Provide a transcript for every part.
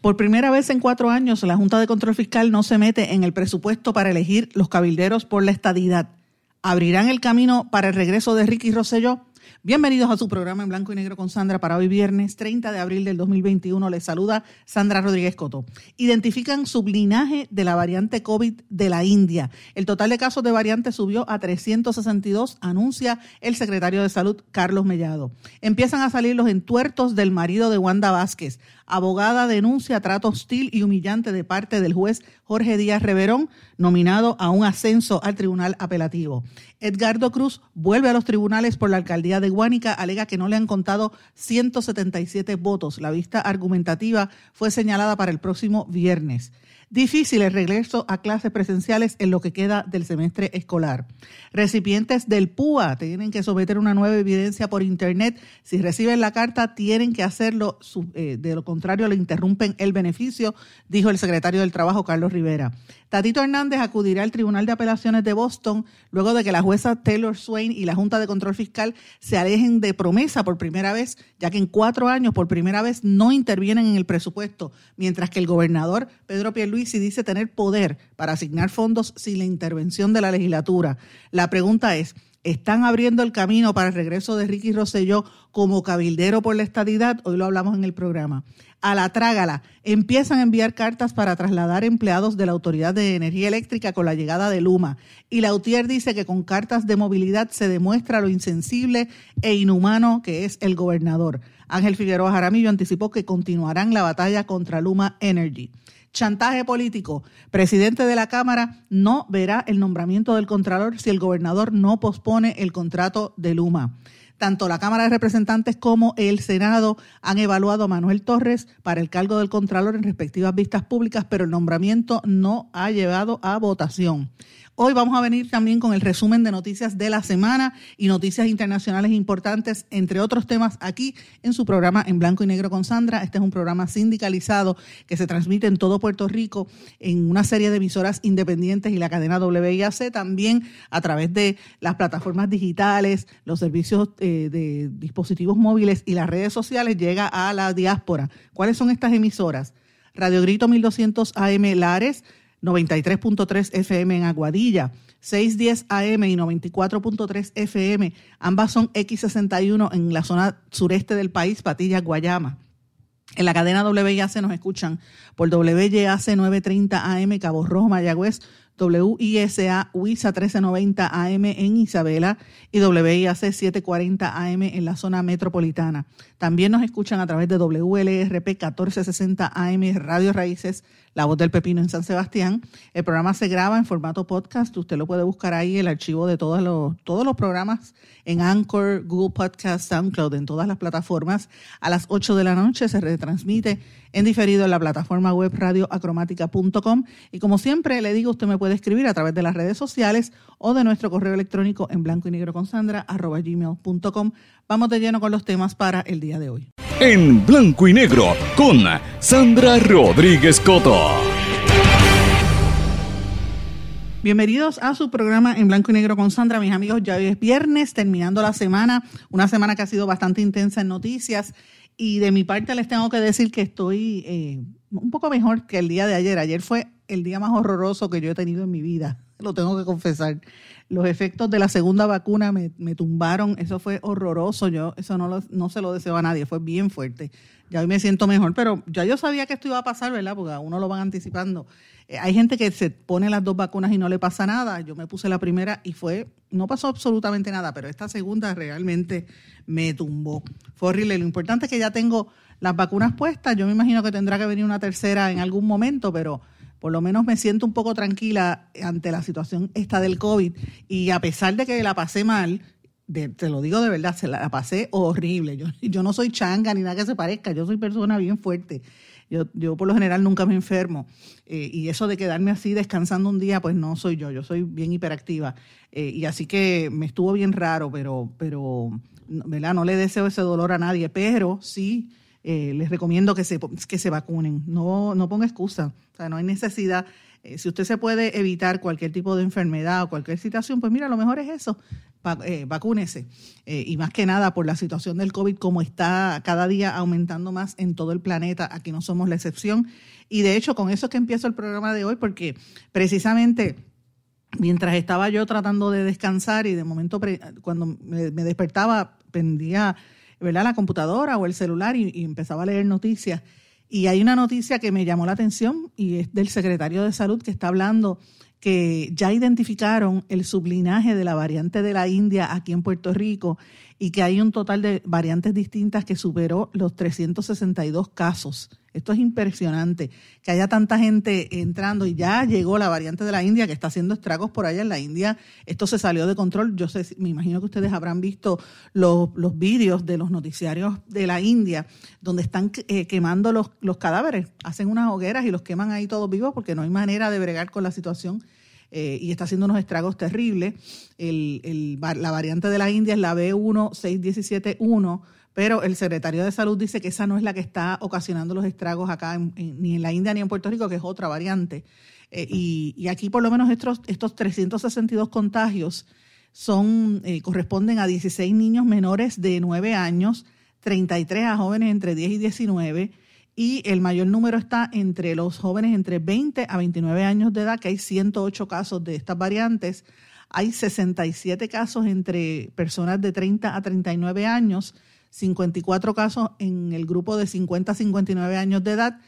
Por primera vez en cuatro años, la Junta de Control Fiscal no se mete en el presupuesto para elegir los cabilderos por la estadidad. ¿Abrirán el camino para el regreso de Ricky Rosselló? Bienvenidos a su programa en blanco y negro con Sandra para hoy viernes 30 de abril del 2021. Les saluda Sandra Rodríguez Coto. Identifican sublinaje de la variante COVID de la India. El total de casos de variante subió a 362, anuncia el secretario de Salud Carlos Mellado. Empiezan a salir los entuertos del marido de Wanda Vázquez. Abogada denuncia trato hostil y humillante de parte del juez Jorge Díaz Reverón, nominado a un ascenso al tribunal apelativo. Edgardo Cruz vuelve a los tribunales por la alcaldía de Guánica, alega que no le han contado 177 votos. La vista argumentativa fue señalada para el próximo viernes. Difícil el regreso a clases presenciales en lo que queda del semestre escolar. Recipientes del PUA tienen que someter una nueva evidencia por Internet. Si reciben la carta, tienen que hacerlo. Eh, de lo contrario, le interrumpen el beneficio, dijo el secretario del Trabajo, Carlos Rivera. Tatito Hernández acudirá al Tribunal de Apelaciones de Boston luego de que la jueza Taylor Swain y la Junta de Control Fiscal se alejen de promesa por primera vez, ya que en cuatro años por primera vez no intervienen en el presupuesto, mientras que el gobernador Pedro Pierluisi dice tener poder para asignar fondos sin la intervención de la legislatura. La pregunta es, están abriendo el camino para el regreso de Ricky Rosselló como cabildero por la estadidad. Hoy lo hablamos en el programa. A la trágala, empiezan a enviar cartas para trasladar empleados de la Autoridad de Energía Eléctrica con la llegada de Luma. Y Lautier dice que con cartas de movilidad se demuestra lo insensible e inhumano que es el gobernador. Ángel Figueroa Jaramillo anticipó que continuarán la batalla contra Luma Energy chantaje político. Presidente de la Cámara no verá el nombramiento del Contralor si el gobernador no pospone el contrato de Luma. Tanto la Cámara de Representantes como el Senado han evaluado a Manuel Torres para el cargo del Contralor en respectivas vistas públicas, pero el nombramiento no ha llevado a votación. Hoy vamos a venir también con el resumen de noticias de la semana y noticias internacionales importantes, entre otros temas, aquí en su programa En Blanco y Negro con Sandra. Este es un programa sindicalizado que se transmite en todo Puerto Rico en una serie de emisoras independientes y la cadena WIAC, también a través de las plataformas digitales, los servicios eh, de dispositivos móviles y las redes sociales, llega a la diáspora. ¿Cuáles son estas emisoras? Radio Grito 1200 AM Lares, 93.3 FM en Aguadilla, 610 AM y 94.3 FM. Ambas son X61 en la zona sureste del país, Patillas, Guayama. En la cadena WIAC nos escuchan por WYAC 930 AM, Cabo Rojo, Mayagüez, WISA WISA 1390 AM en Isabela y WIAC 740 AM en la zona metropolitana. También nos escuchan a través de WLRP 1460 AM Radio Raíces la Voz del Pepino en San Sebastián. El programa se graba en formato podcast. Usted lo puede buscar ahí, el archivo de todos los, todos los programas en Anchor, Google Podcast, SoundCloud, en todas las plataformas. A las 8 de la noche se retransmite en diferido en la plataforma web radioacromática.com. Y como siempre le digo, usted me puede escribir a través de las redes sociales o de nuestro correo electrónico en blanco y negro con Sandra, arroba gmail.com. Vamos de lleno con los temas para el día de hoy en blanco y negro con Sandra Rodríguez Coto. Bienvenidos a su programa en blanco y negro con Sandra, mis amigos. Ya hoy es viernes, terminando la semana, una semana que ha sido bastante intensa en noticias. Y de mi parte les tengo que decir que estoy eh, un poco mejor que el día de ayer. Ayer fue el día más horroroso que yo he tenido en mi vida, lo tengo que confesar. Los efectos de la segunda vacuna me, tumbaron, eso fue horroroso, yo eso no, no se lo deseo a nadie, fue bien fuerte. Ya hoy me siento mejor, pero ya yo sabía que esto iba a pasar, ¿verdad? Porque a uno lo van anticipando. Eh, hay gente que se pone las dos vacunas y no le pasa nada. Yo me puse la primera y fue, no pasó absolutamente nada, pero esta segunda realmente me tumbó. Fue horrible. Lo importante es que ya tengo las vacunas puestas. Yo me imagino que tendrá que venir una tercera en algún momento, pero por lo menos me siento un poco tranquila ante la situación esta del COVID y a pesar de que la pasé mal, te lo digo de verdad, se la pasé horrible. Yo, no soy changa ni nada que se parezca, yo soy persona bien fuerte. Yo, yo por lo general nunca me enfermo. Eh, y eso de quedarme así descansando un día, pues no soy yo, yo soy bien hiperactiva. Eh, y así que me estuvo bien raro, pero, pero ¿verdad? no le deseo ese dolor a nadie, pero sí eh, les recomiendo que se, que se vacunen. No, no ponga excusa, o sea, no hay necesidad. si usted se puede evitar cualquier tipo de enfermedad o cualquier situación, pues mira, lo mejor es eso, eh, vacúnese. Eh, y más que nada por la situación del COVID, como está cada día aumentando más en todo el planeta, aquí no somos la excepción. Y de hecho, con eso es que empiezo el programa de hoy, porque precisamente mientras estaba yo tratando de descansar y de momento cuando me, despertaba, prendía ¿verdad? la computadora o el celular y, empezaba a leer noticias. Y hay una noticia que me llamó la atención y es del secretario de salud que está hablando que ya identificaron el sublinaje de la variante de la India aquí en Puerto Rico y que hay un total de variantes distintas que superó los 362 casos. Esto es impresionante, que haya tanta gente entrando y ya llegó la variante de la India que está haciendo estragos por allá en la India. Esto se salió de control. Yo sé, me imagino que ustedes habrán visto los, los vídeos de los noticiarios de la India donde están eh, quemando los, los cadáveres. Hacen unas hogueras y los queman ahí todos vivos porque no hay manera de bregar con la situación eh, y está haciendo unos estragos terribles. la variante de la India es la B16171, pero el secretario de Salud dice que esa no es la que está ocasionando los estragos acá, ni en la India ni en Puerto Rico, que es otra variante. Eh, y, aquí por lo menos estos, estos 362 contagios son, eh, corresponden a 16 niños menores de 9 años, 33 a jóvenes entre 10 y 19 y el mayor número está entre los jóvenes entre 20 a 29 años de edad, que hay 108 casos de estas variantes. Hay 67 casos entre personas de 30 a 39 años, 54 casos en el grupo de 50 a 59 años de edad,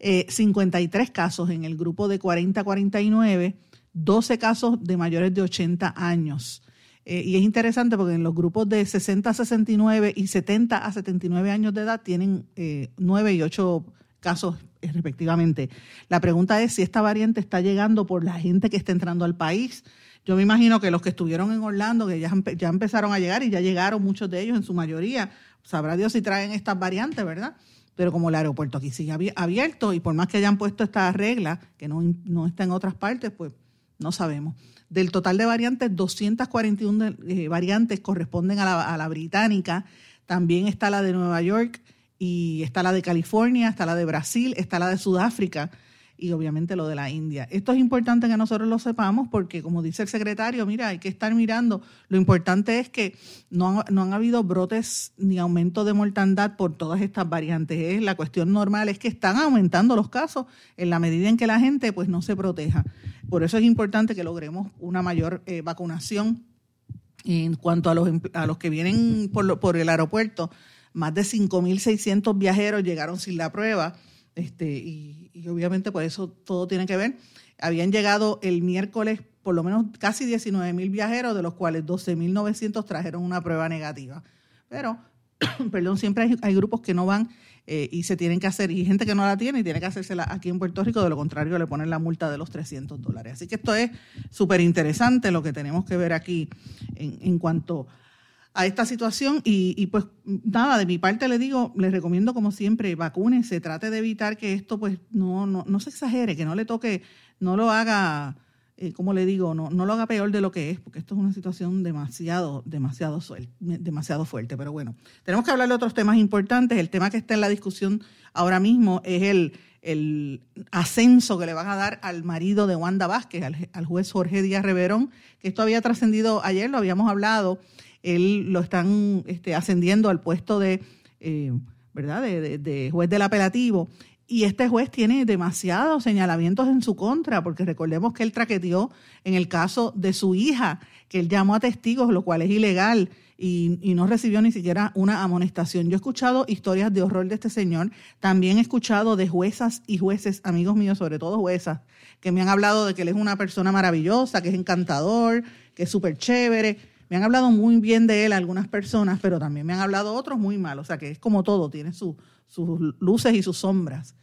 53 eh, casos en el grupo de 40 a 49, 12 casos de mayores de 80 años. Eh, y es interesante porque en los grupos de 60 a 69 y 70 a 79 años de edad tienen eh, 9 y 8 casos eh, respectivamente. La pregunta es si esta variante está llegando por la gente que está entrando al país. Yo me imagino que los que estuvieron en Orlando, que ya, ya empezaron a llegar y ya llegaron muchos de ellos en su mayoría, sabrá Dios si traen estas variantes, ¿verdad? Pero como el aeropuerto aquí sigue abierto y por más que hayan puesto esta regla, que no, no está en otras partes, pues no sabemos. Del total de variantes, 241 eh, variantes corresponden a la, británica. También está la de Nueva York y está la de California, está la de Brasil, está la de Sudáfrica y obviamente lo de la India. Esto es importante que nosotros lo sepamos porque, como dice el secretario, mira, hay que estar mirando. Lo importante es que no han, no han habido brotes ni aumento de mortandad por todas estas variantes. La cuestión normal es que están aumentando los casos en la medida en que la gente pues no se proteja. Por eso es importante que logremos una mayor eh, vacunación. En cuanto a los, a los que vienen por, por el aeropuerto, más de 5.600 viajeros llegaron sin la prueba. Este, y, obviamente por eso todo tiene que ver. Habían llegado el miércoles por lo menos casi 19.000 viajeros, de los cuales 12.900 trajeron una prueba negativa. Pero, perdón, siempre hay, hay grupos que no van eh, y se tienen que hacer, y gente que no la tiene y tiene que hacérsela aquí en Puerto Rico, de lo contrario le ponen la multa de los 300 dólares. Así que esto es súper interesante lo que tenemos que ver aquí en, en cuanto a esta situación y, y, pues nada, de mi parte le digo, les recomiendo como siempre, vacúnense, trate de evitar que esto pues no, no, no se exagere, que no le toque, no lo haga eh, como le digo, no, no lo haga peor de lo que es, porque esto es una situación demasiado, demasiado, demasiado fuerte. Pero bueno, tenemos que hablar de otros temas importantes. El tema que está en la discusión ahora mismo es el, ascenso que le van a dar al marido de Wanda Vázquez, al, juez Jorge Díaz Reverón, que esto había trascendido ayer, lo habíamos hablado, él lo están este, ascendiendo al puesto de, eh, ¿verdad?, de juez del apelativo y este juez tiene demasiados señalamientos en su contra, porque recordemos que él traqueteó en el caso de su hija, que él llamó a testigos, lo cual es ilegal, y, y, no recibió ni siquiera una amonestación. Yo he escuchado historias de horror de este señor, también he escuchado de juezas y jueces, amigos míos, sobre todo juezas, que me han hablado de que él es una persona maravillosa, que es encantador, que es súper chévere. Me han hablado muy bien de él algunas personas, pero también me han hablado otros muy mal. O sea que es como todo, tiene su, sus luces y sus sombras.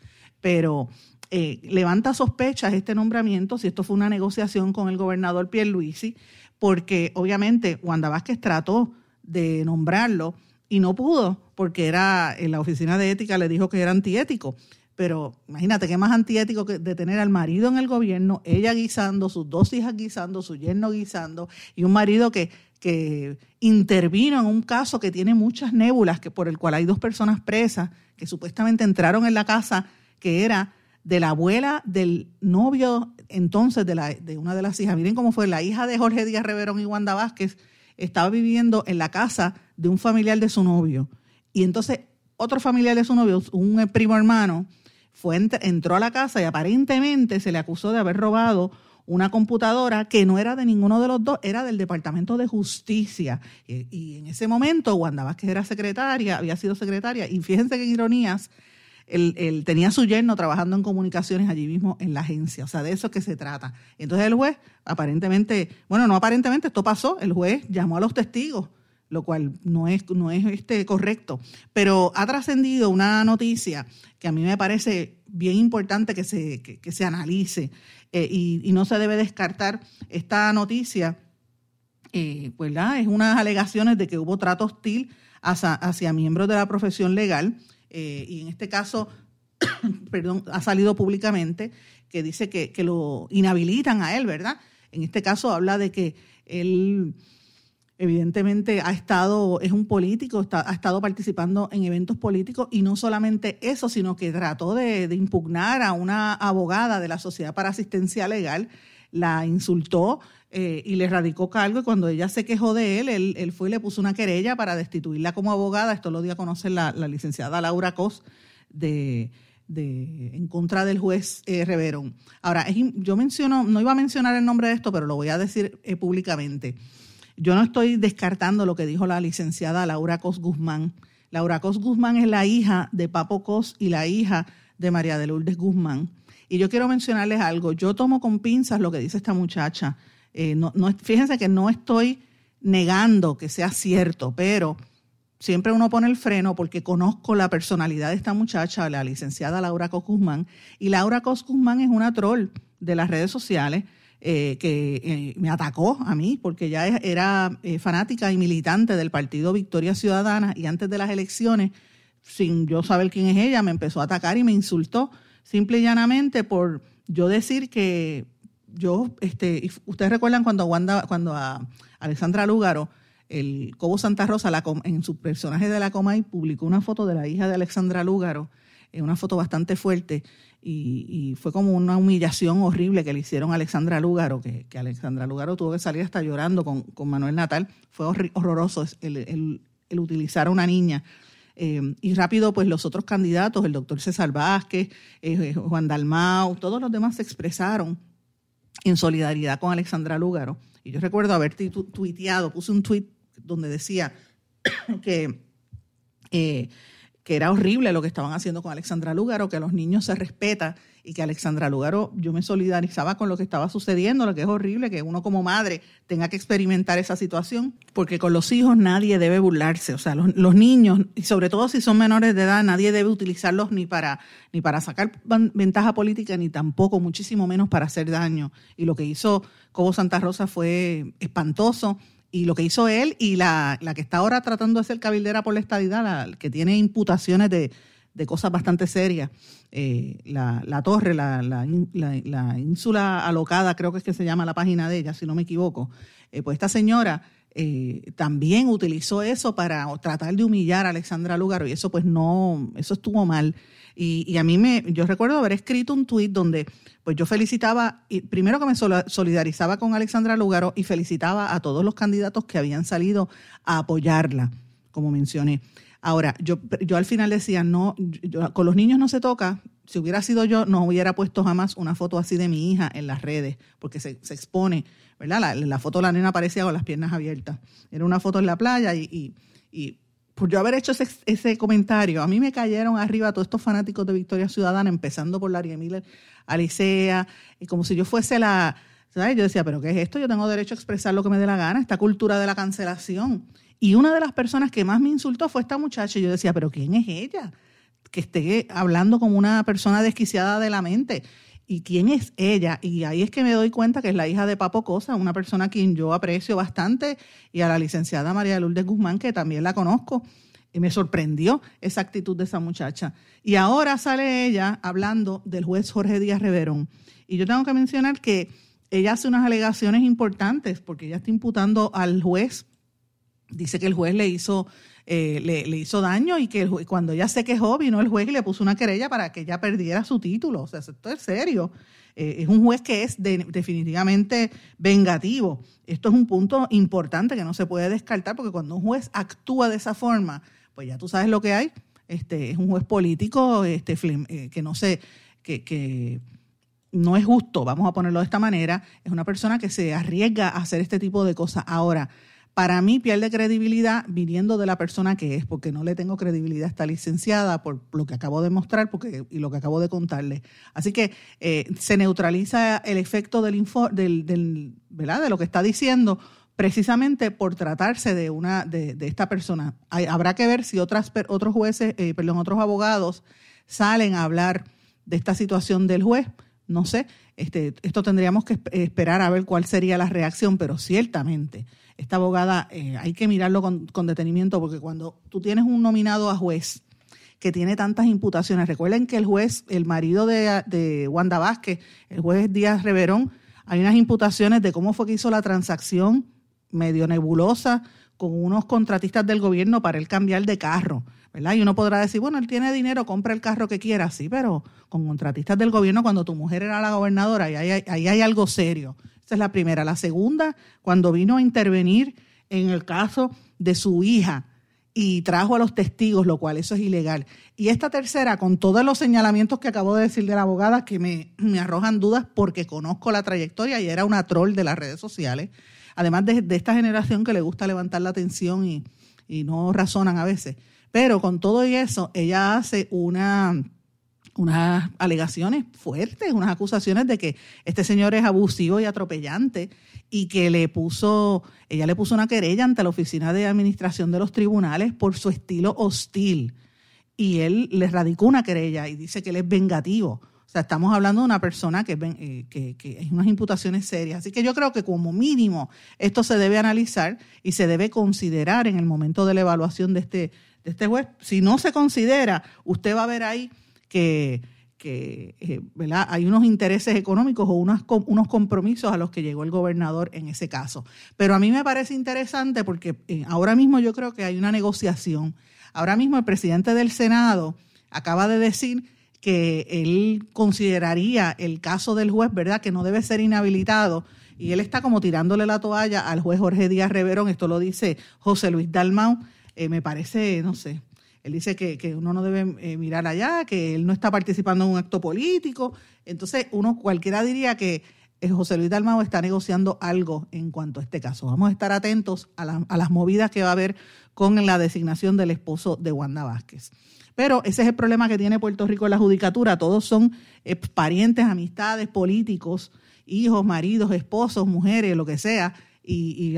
Pero eh, levanta sospechas este nombramiento, si esto fue una negociación con el gobernador Pierluisi, porque obviamente Wanda Vázquez trató de nombrarlo y no pudo porque era en la oficina de ética le dijo que era antiético. Pero imagínate qué más antiético que de tener al marido en el gobierno, ella guisando, sus dos hijas guisando, su yerno guisando, y un marido que, que intervino en un caso que tiene muchas nébulas, que por el cual hay dos personas presas que supuestamente entraron en la casa que era de la abuela del novio entonces de, la, de una de las hijas. Miren cómo fue, la hija de Jorge Díaz Reverón y Wanda Vázquez estaba viviendo en la casa de un familiar de su novio. Y entonces otro familiar de su novio, un primo hermano, fue, entró a la casa y aparentemente se le acusó de haber robado una computadora que no era de ninguno de los dos, era del Departamento de Justicia. Y, en ese momento Wanda Vázquez era secretaria, había sido secretaria, y fíjense que ironías, él, tenía su yerno trabajando en comunicaciones allí mismo en la agencia, o sea, de eso es que se trata. Entonces el juez, aparentemente, bueno, no aparentemente, esto pasó, el juez llamó a los testigos, lo cual no es, no es este, correcto, pero ha trascendido una noticia que a mí me parece bien importante que se, que, se analice eh, y, no se debe descartar esta noticia, eh, pues es unas alegaciones de que hubo trato hostil hacia, hacia miembros de la profesión legal eh, y en este caso, perdón, ha salido públicamente que dice que, que, lo inhabilitan a él, ¿verdad? En este caso habla de que él evidentemente ha estado, es un político, ha estado participando en eventos políticos y no solamente eso, sino que trató de, de impugnar a una abogada de la Sociedad para Asistencia Legal, la insultó, eh, y le radicó cargo y cuando ella se quejó de él, él, fue y le puso una querella para destituirla como abogada. Esto lo dio a conocer la, licenciada Laura Cos de, en contra del juez eh, Reverón. Ahora, yo menciono, no iba a mencionar el nombre de esto, pero lo voy a decir eh, públicamente. Yo no estoy descartando lo que dijo la licenciada Laura Cos Guzmán. Laura Cos Guzmán es la hija de Papo Cos y la hija de María de Lourdes Guzmán. Y yo quiero mencionarles algo. Yo tomo con pinzas lo que dice esta muchacha. Eh, no, fíjense que no estoy negando que sea cierto, pero siempre uno pone el freno porque conozco la personalidad de esta muchacha, la licenciada Laura Cos y Laura Cos es una troll de las redes sociales eh, que eh, me atacó a mí porque ya era fanática y militante del partido Victoria Ciudadana y antes de las elecciones, sin yo saber quién es ella, me empezó a atacar y me insultó. Simple y llanamente por yo decir que yo, este, ustedes recuerdan cuando cuando Alexandra Lúgaro, el Cobo Santa Rosa, la, en su personaje de la Comay, publicó una foto de la hija de Alexandra Lúgaro, eh, una foto bastante fuerte, y, fue como una humillación horrible que le hicieron a Alexandra Lúgaro, que, que Alexandra Lúgaro tuvo que salir hasta llorando con, con Manuel Natal. Fue horroroso el, el, utilizar a una niña. Eh, y rápido, pues los otros candidatos, el doctor César Vázquez, eh, Juan Dalmau, todos los demás se expresaron en solidaridad con Alexandra Lúgaro. Y yo recuerdo haber tuiteado, puse un tuit donde decía que, eh, que era horrible lo que estaban haciendo con Alexandra Lúgaro, que a los niños se respeta y que Alexandra Lugaro, yo me solidarizaba con lo que estaba sucediendo, lo que es horrible, que uno como madre tenga que experimentar esa situación, porque con los hijos nadie debe burlarse, o sea, los, los niños, y sobre todo si son menores de edad, nadie debe utilizarlos ni para, ni para sacar ventaja política, ni tampoco, muchísimo menos para hacer daño. Y lo que hizo Cobo Santa Rosa fue espantoso, y lo que hizo él y la, la que está ahora tratando de ser cabildera por la estadidad, la, que tiene imputaciones de de cosas bastante serias. Eh, la, torre, la, la, ínsula alocada, creo que es que se llama la página de ella, si no me equivoco. Eh, pues esta señora eh, también utilizó eso para tratar de humillar a Alexandra Lugaro y eso pues no, eso estuvo mal. Y, a mí me, yo recuerdo haber escrito un tuit donde pues yo felicitaba, y primero que me solidarizaba con Alexandra Lugaro y felicitaba a todos los candidatos que habían salido a apoyarla, como mencioné. Ahora, yo, yo al final decía, no, con los niños no se toca. Si hubiera sido yo, no hubiera puesto jamás una foto así de mi hija en las redes, porque se, expone, ¿verdad? La, la, foto de la nena aparecía con las piernas abiertas. Era una foto en la playa y, por yo haber hecho ese, comentario, a mí me cayeron arriba todos estos fanáticos de Victoria Ciudadana, empezando por Larry Miller, Alicea, y como si yo fuese la... ¿sabes? Yo decía, pero ¿qué es esto? Yo tengo derecho a expresar lo que me dé la gana, esta cultura de la cancelación. Y una de las personas que más me insultó fue esta muchacha. Y yo decía, pero ¿quién es ella? Que esté hablando como una persona desquiciada de la mente. ¿Y quién es ella? Y ahí es que me doy cuenta que es la hija de Papo Cosa, una persona a quien yo aprecio bastante, y a la licenciada María Lourdes Guzmán, que también la conozco. Y me sorprendió esa actitud de esa muchacha. Y ahora sale ella hablando del juez Jorge Díaz Reverón. Y yo tengo que mencionar que ella hace unas alegaciones importantes, porque ella está imputando al juez, dice que el juez le hizo eh, le, hizo daño y que cuando ella se quejó, vino el juez y le puso una querella para que ella perdiera su título. O sea, esto es serio. Eh, es un juez que es definitivamente vengativo. Esto es un punto importante que no se puede descartar porque cuando un juez actúa de esa forma, pues ya tú sabes lo que hay. Este, es un juez político este, eh, que no sé, que, que no es justo, vamos a ponerlo de esta manera, es una persona que se arriesga a hacer este tipo de cosas. Ahora, para mí pierde credibilidad viniendo de la persona que es, porque no le tengo credibilidad a esta licenciada por lo que acabo de mostrar porque, y lo que acabo de contarle. Así que eh, se neutraliza el efecto del, del, de lo que está diciendo precisamente por tratarse de una de, esta persona. habrá que ver si otras, otros jueces, eh, perdón, otros abogados salen a hablar de esta situación del juez. No sé, este, esto tendríamos que esperar a ver cuál sería la reacción, pero ciertamente esta abogada eh, hay que mirarlo con, detenimiento porque cuando tú tienes un nominado a juez que tiene tantas imputaciones, recuerden que el juez, el marido de, de Wanda Vázquez, el juez Díaz Reverón, hay unas imputaciones de cómo fue que hizo la transacción medio nebulosa con unos contratistas del gobierno para él cambiar de carro, ¿verdad? Y uno podrá decir, bueno, él tiene dinero, compra el carro que quiera, sí, pero con contratistas del gobierno cuando tu mujer era la gobernadora, ahí hay, ahí hay algo serio. Esa es la primera. La segunda, cuando vino a intervenir en el caso de su hija y trajo a los testigos, lo cual eso es ilegal. Y esta tercera, con todos los señalamientos que acabo de decir de la abogada, que me, arrojan dudas porque conozco la trayectoria y era una troll de las redes sociales, además de, esta generación que le gusta levantar la atención y, y no razonan a veces. Pero con todo eso, ella hace una unas alegaciones fuertes, unas acusaciones de que este señor es abusivo y atropellante y que le puso, ella le puso una querella ante la oficina de administración de los tribunales por su estilo hostil y él le radicó una querella y dice que él es vengativo. Sea, estamos hablando de una persona que, eh, que, que es unas imputaciones serias. Así que yo creo que como mínimo esto se debe analizar y se debe considerar en el momento de la evaluación de este, de este juez. Si no se considera, usted va a ver ahí que, eh, hay unos intereses económicos o unos, unos compromisos a los que llegó el gobernador en ese caso. Pero a mí me parece interesante porque eh, ahora mismo yo creo que hay una negociación. Ahora mismo el presidente del Senado acaba de decir que él consideraría el caso del juez, ¿verdad?, que no debe ser inhabilitado. Y él está como tirándole la toalla al juez Jorge Díaz Reverón, esto lo dice José Luis Dalmau, eh, me parece, no sé, él dice que, uno no debe eh, mirar allá, que él no está participando en un acto político. Entonces, uno cualquiera diría que eh, José Luis Dalmao está negociando algo en cuanto a este caso. Vamos a estar atentos a, las movidas que va a haber con la designación del esposo de Wanda Vázquez. Pero ese es el problema que tiene Puerto Rico en la judicatura. Todos son eh, parientes, amistades, políticos, hijos, maridos, esposos, mujeres, lo que sea. y,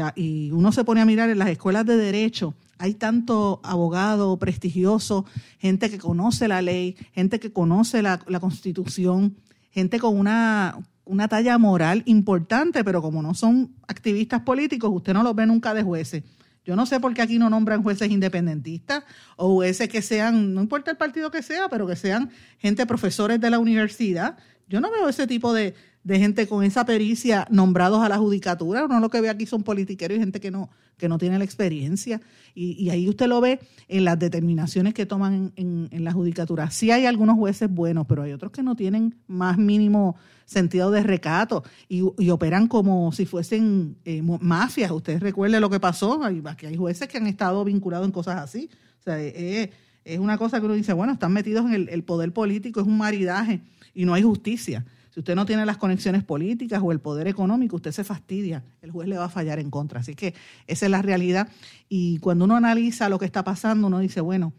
uno se pone a mirar en las escuelas de derecho hay tanto abogado prestigioso, gente que conoce la ley, gente que conoce la, constitución, gente con una, una talla moral importante, pero como no son activistas políticos, usted no los ve nunca de jueces. Yo no sé por qué aquí no nombran jueces independentistas o jueces que sean, no importa el partido que sea, pero que sean gente profesores de la universidad. Yo no veo ese tipo de, de gente con esa pericia nombrados a la judicatura. Uno lo que ve aquí son politiqueros y gente que no, que no tiene la experiencia. Y, ahí usted lo ve en las determinaciones que toman en, la judicatura. Sí hay algunos jueces buenos, pero hay otros que no tienen más mínimo sentido de recato y, operan como si fuesen eh, mafias. Usted recuerde lo que pasó, aquí hay jueces que han estado vinculados en cosas así. O sea, es, una cosa que uno dice, bueno, están metidos en el poder político, es un maridaje y no hay justicia. Si usted no tiene las conexiones políticas o el poder económico, usted se fastidia, el juez le va a fallar en contra. Así que esa es la realidad. Y cuando uno analiza lo que está pasando, uno dice, bueno,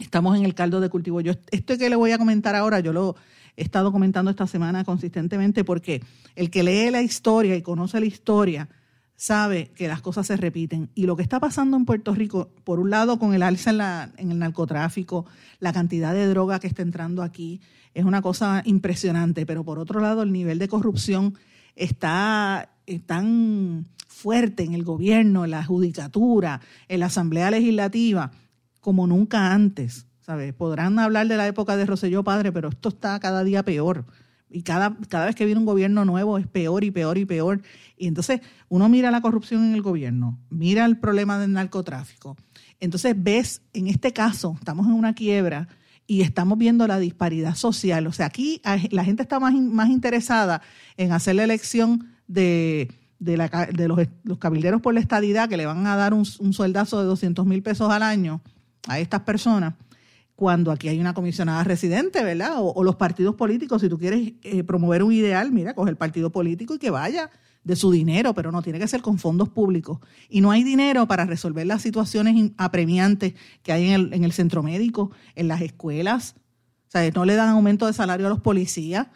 estamos en el caldo de cultivo. Yo esto que le voy a comentar ahora, yo lo he estado comentando esta semana consistentemente porque el que lee la historia y conoce la historia sabe que las cosas se repiten. Y lo que está pasando en Puerto Rico, por un lado con el alza en, la, en el narcotráfico, la cantidad de droga que está entrando aquí, es una cosa impresionante, pero por otro lado el nivel de corrupción está tan fuerte en el gobierno, en la judicatura, en la Asamblea Legislativa, como nunca antes. Podrán hablar de la época de Roselló Padre, pero esto está cada día peor y cada, cada vez que viene un gobierno nuevo es peor y peor y peor. Y entonces uno mira la corrupción en el gobierno, mira el problema del narcotráfico. Entonces ves, en este caso, estamos en una quiebra y estamos viendo la disparidad social. O sea, aquí la gente está más, más interesada en hacer la elección de, de, los, cabilderos por la estadidad que le van a dar un, un sueldazo de 200 mil pesos al año a estas personas cuando aquí hay una comisionada residente, ¿verdad? O, los partidos políticos, si tú quieres eh, promover un ideal, mira, coge el partido político y que vaya de su dinero, pero no tiene que ser con fondos públicos. Y no hay dinero para resolver las situaciones apremiantes que hay en el, en el centro médico, en las escuelas. O sea, no le dan aumento de salario a los policías.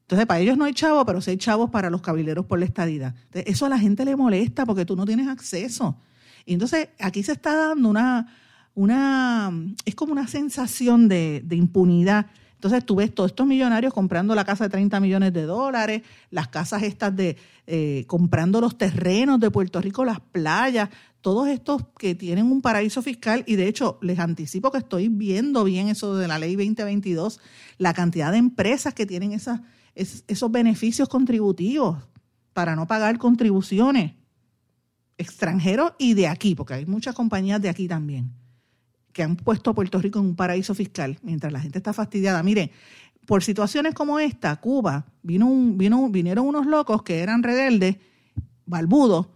Entonces, para ellos no hay chavos, pero sí hay chavos para los cabileros por la estadidad. eso a la gente le molesta porque tú no tienes acceso. Y entonces, aquí se está dando una una, es como una sensación de, impunidad. Entonces tú ves todos estos millonarios comprando la casa de 30 millones de dólares, las casas estas de eh, comprando los terrenos de Puerto Rico, las playas, todos estos que tienen un paraíso fiscal y de hecho les anticipo que estoy viendo bien eso de la ley 2022, la cantidad de empresas que tienen esas, esos beneficios contributivos para no pagar contribuciones extranjeros y de aquí, porque hay muchas compañías de aquí también que han puesto a Puerto Rico en un paraíso fiscal, mientras la gente está fastidiada. Mire, por situaciones como esta, Cuba, vino un, vino, vinieron unos locos que eran rebeldes, balbudos,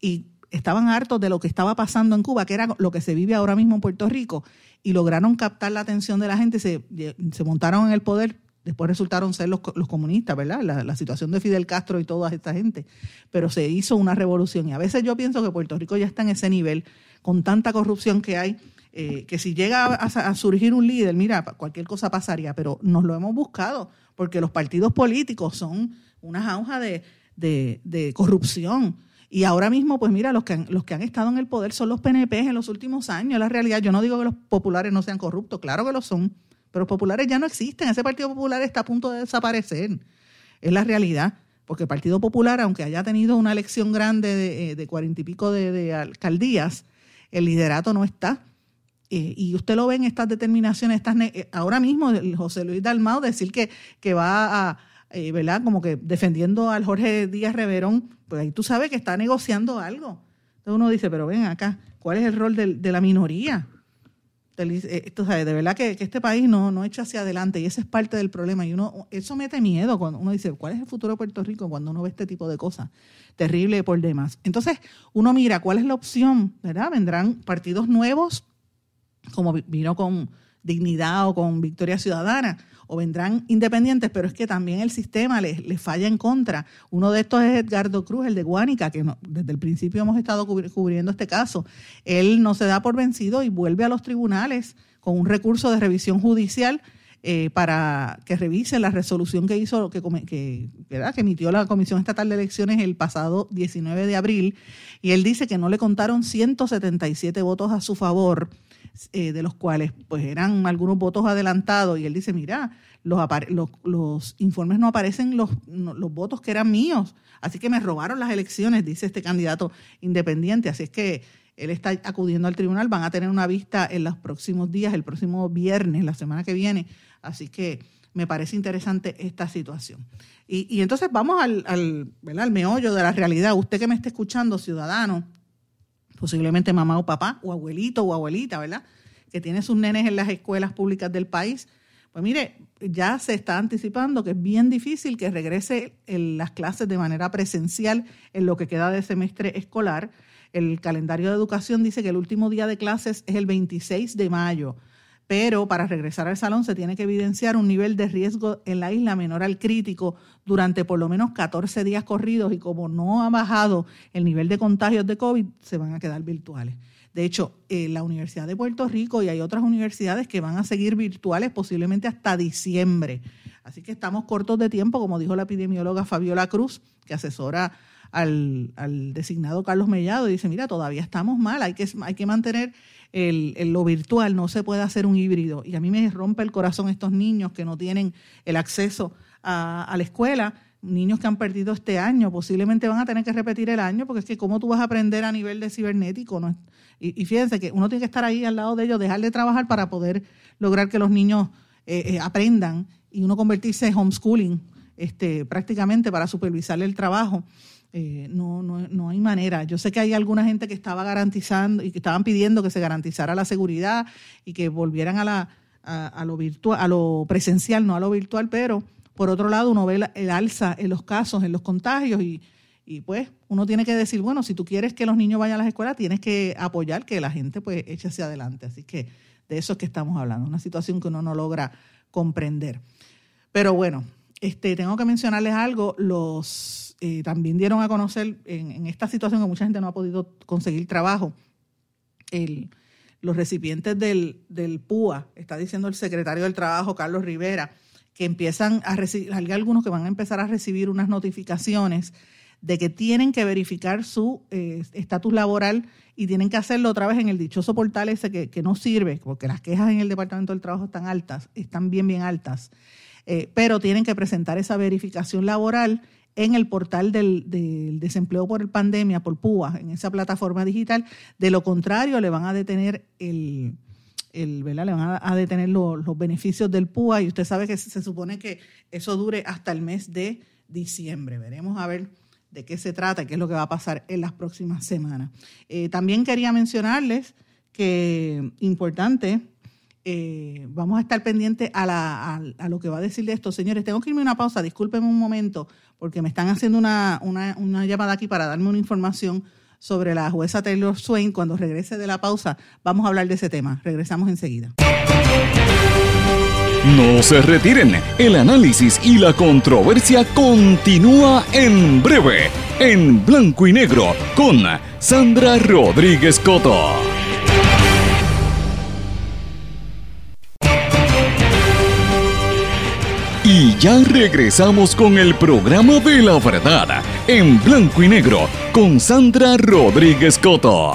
y estaban hartos de lo que estaba pasando en Cuba, que era lo que se vive ahora mismo en Puerto Rico, y lograron captar la atención de la gente, se, se montaron en el poder, después resultaron ser los, los comunistas, ¿verdad? La, situación de Fidel Castro y toda esta gente, pero se hizo una revolución, y a veces yo pienso que Puerto Rico ya está en ese nivel, con tanta corrupción que hay, eh, que si llega a, surgir un líder, mira, cualquier cosa pasaría, pero nos lo hemos buscado, porque los partidos políticos son una jauja de, corrupción. Y ahora mismo, pues mira, los que, han, los que han estado en el poder son los PNP en los últimos años. La realidad, yo no digo que los populares no sean corruptos, claro que lo son, pero los populares ya no existen. Ese Partido Popular está a punto de desaparecer. Es la realidad. Porque el Partido Popular, aunque haya tenido una elección grande de eh, cuarenta y pico de alcaldías, el liderato no está. Eh, y usted lo ve en estas determinaciones, estas eh, ahora mismo José Luis Dalmau decir que, va a, eh, ¿verdad? Como que defendiendo al Jorge Díaz Reverón, pues ahí tú sabes que está negociando algo. Entonces uno dice, pero ven acá, ¿cuál es el rol de, la minoría? Esto, de verdad que, que, este país no, no echa hacia adelante y ese es parte del problema. Y uno, eso mete miedo cuando uno dice, ¿cuál es el futuro de Puerto Rico? Cuando uno ve este tipo de cosas. Terrible por demás. Entonces, uno mira, ¿cuál es la opción? ¿Verdad? Vendrán partidos nuevos como vino con Dignidad o con Victoria Ciudadana, o vendrán independientes, pero es que también el sistema les, falla en contra. Uno de estos es Edgardo Cruz, el de Guánica, que desde el principio hemos estado cubriendo este caso. Él no se da por vencido y vuelve a los tribunales con un recurso de revisión judicial eh, para que revise la resolución que hizo, que, que emitió la Comisión Estatal de Elecciones el pasado 19 de abril, y él dice que no le contaron 177 votos a su favor eh, de los cuales pues eran algunos votos adelantados y él dice, mira, los, los, informes no aparecen los, los votos que eran míos, así que me robaron las elecciones, dice este candidato independiente, así es que él está acudiendo al tribunal, van a tener una vista en los próximos días, el próximo viernes, la semana que viene, así que me parece interesante esta situación. Y, y entonces vamos al, al, al meollo de la realidad. Usted que me está escuchando, ciudadano, posiblemente mamá o papá, o abuelito o abuelita, ¿verdad? Que tiene sus nenes en las escuelas públicas del país. Pues mire, ya se está anticipando que es bien difícil que regrese las clases de manera presencial en lo que queda de semestre escolar. El calendario de educación dice que el último día de clases es el 26 de mayo pero para regresar al salón se tiene que evidenciar un nivel de riesgo en la isla menor al crítico durante por lo menos 14 días corridos y como no ha bajado el nivel de contagios de COVID, se van a quedar virtuales. De hecho, eh, la Universidad de Puerto Rico y hay otras universidades que van a seguir virtuales posiblemente hasta diciembre. Así que estamos cortos de tiempo, como dijo la epidemióloga Fabiola Cruz, que asesora al, designado Carlos Mellado y dice, mira, todavía estamos mal, hay que, hay que mantener el, lo virtual, no se puede hacer un híbrido. Y a mí me rompe el corazón estos niños que no tienen el acceso a, la escuela, niños que han perdido este año, posiblemente van a tener que repetir el año, porque es que cómo tú vas a aprender a nivel de cibernético. ¿no? Y, fíjense que uno tiene que estar ahí al lado de ellos, dejar de trabajar para poder lograr que los niños eh, eh, aprendan y uno convertirse en homeschooling este, prácticamente para supervisar el trabajo. Eh, no, no, no hay manera. Yo sé que hay alguna gente que estaba garantizando y que estaban pidiendo que se garantizara la seguridad y que volvieran a, la, a, lo virtual, a lo presencial, no a lo virtual, pero por otro lado uno ve el alza en los casos, en los contagios y, y pues uno tiene que decir, bueno, si tú quieres que los niños vayan a las escuelas, tienes que apoyar que la gente pues eche hacia adelante. Así que de eso es que estamos hablando, una situación que uno no logra comprender. Pero bueno, este, tengo que mencionarles algo, los eh, también dieron a conocer en, esta situación que mucha gente no ha podido conseguir trabajo, los recipientes del, PUA, está diciendo el secretario del Trabajo, Carlos Rivera, que empiezan a recibir, hay algunos que van a empezar a recibir unas notificaciones de que tienen que verificar su eh, estatus laboral y tienen que hacerlo otra vez en el dichoso portal ese que, que, no sirve, porque las quejas en el Departamento del Trabajo están altas, están bien, bien altas, eh, pero tienen que presentar esa verificación laboral en el portal del, desempleo por pandemia, por PUA, en esa plataforma digital. De lo contrario, le van a detener el, el Le van a, detener los, beneficios del PUA y usted sabe que se, supone que eso dure hasta el mes de diciembre. Veremos a ver de qué se trata y qué es lo que va a pasar en las próximas semanas. Eh, también quería mencionarles que, importante, eh, vamos a estar pendientes a, lo que va a decir de esto. Señores, tengo que irme a una pausa, discúlpenme un momento, porque me están haciendo una, una, llamada aquí para darme una información sobre la jueza Taylor Swain. Cuando regrese de la pausa, vamos a hablar de ese tema. Regresamos enseguida. No se retiren, el análisis y la controversia continúa en breve, en blanco y negro, con Sandra Rodríguez Coto. Ya regresamos con el programa de la verdad, en blanco y negro, con Sandra Rodríguez Coto.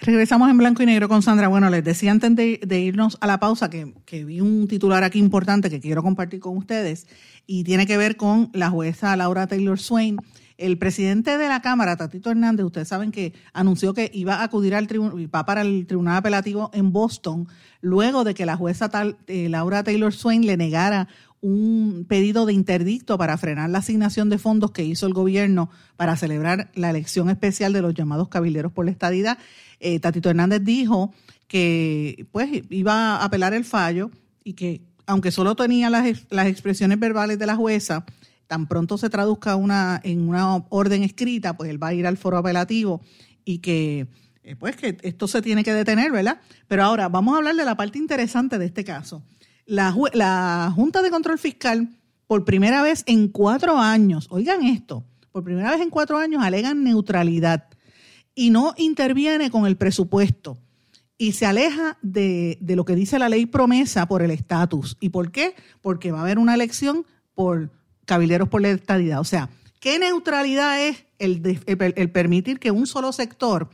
Regresamos en blanco y negro con Sandra. Bueno, les decía antes de, irnos a la pausa que, vi un titular aquí importante que quiero compartir con ustedes y tiene que ver con la jueza Laura Taylor Swain el presidente de la Cámara, Tatito Hernández, ustedes saben que anunció que iba a acudir al tribunal, va para el tribunal apelativo en Boston, luego de que la jueza tal, eh, Laura Taylor Swain le negara un pedido de interdicto para frenar la asignación de fondos que hizo el gobierno para celebrar la elección especial de los llamados cabilderos por la estadidad. Eh, Tatito Hernández dijo que pues iba a apelar el fallo y que aunque solo tenía las, las expresiones verbales de la jueza, tan pronto se traduzca una, en una orden escrita, pues él va a ir al foro apelativo y que eh, pues que esto se tiene que detener, ¿verdad? Pero ahora vamos a hablar de la parte interesante de este caso. La, la Junta de Control Fiscal, por primera vez en cuatro años, oigan esto, por primera vez en cuatro años alegan neutralidad y no interviene con el presupuesto y se aleja de, de lo que dice la ley promesa por el estatus. ¿Y por qué? Porque va a haber una elección por cabilderos por la estadidad. O sea, ¿qué neutralidad es el, el, permitir que un solo sector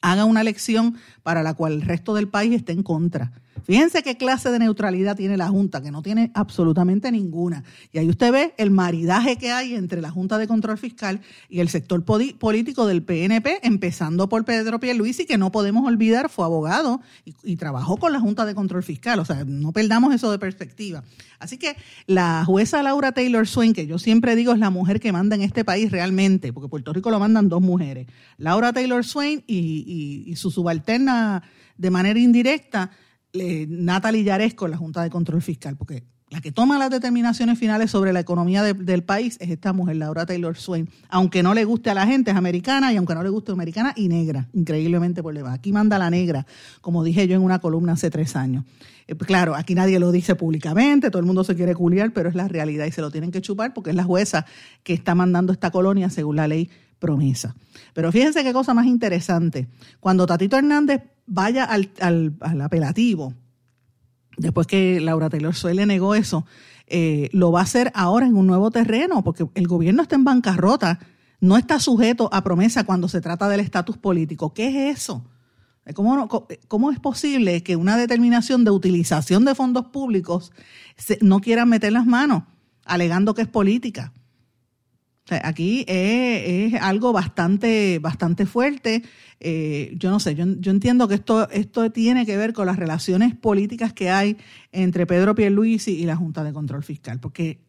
haga una elección para la cual el resto del país esté en contra? Fíjense qué clase de neutralidad tiene la Junta, que no tiene absolutamente ninguna. Y ahí usted ve el maridaje que hay entre la Junta de Control Fiscal y el sector político del PNP, empezando por Pedro Pierluisi, que no podemos olvidar, fue abogado y, trabajó con la Junta de Control Fiscal. O sea, no perdamos eso de perspectiva. Así que la jueza Laura Taylor Swain, que yo siempre digo es la mujer que manda en este país realmente, porque Puerto Rico lo mandan dos mujeres, Laura Taylor Swain y su subalterna de manera indirecta, Natalie Yaresco, la Junta de Control Fiscal, porque la que toma las determinaciones finales sobre la economía del país es esta mujer, Laura Taylor Swain. Aunque no le guste a la gente, es americana y aunque no le guste, americana y negra, increíblemente por va. Aquí manda la negra, como dije yo en una columna hace tres años. Eh, claro, aquí nadie lo dice públicamente, todo el mundo se quiere culiar, pero es la realidad y se lo tienen que chupar porque es la jueza que está mandando esta colonia según la ley promesa. Pero fíjense qué cosa más interesante. Cuando Tatito Hernández vaya al, apelativo, después que Laura Taylor Swift le negó eso, eh, lo va a hacer ahora en un nuevo terreno, porque el gobierno está en bancarrota, no está sujeto a promesa cuando se trata del estatus político. ¿Qué es eso? ¿Cómo, ¿Cómo, es posible que una determinación de utilización de fondos públicos no quieran meter las manos, alegando que es política? Aquí es, algo bastante, bastante fuerte. Eh, yo no sé, yo, entiendo que esto, esto tiene que ver con las relaciones políticas que hay entre Pedro Pierluisi y la Junta de Control Fiscal, porque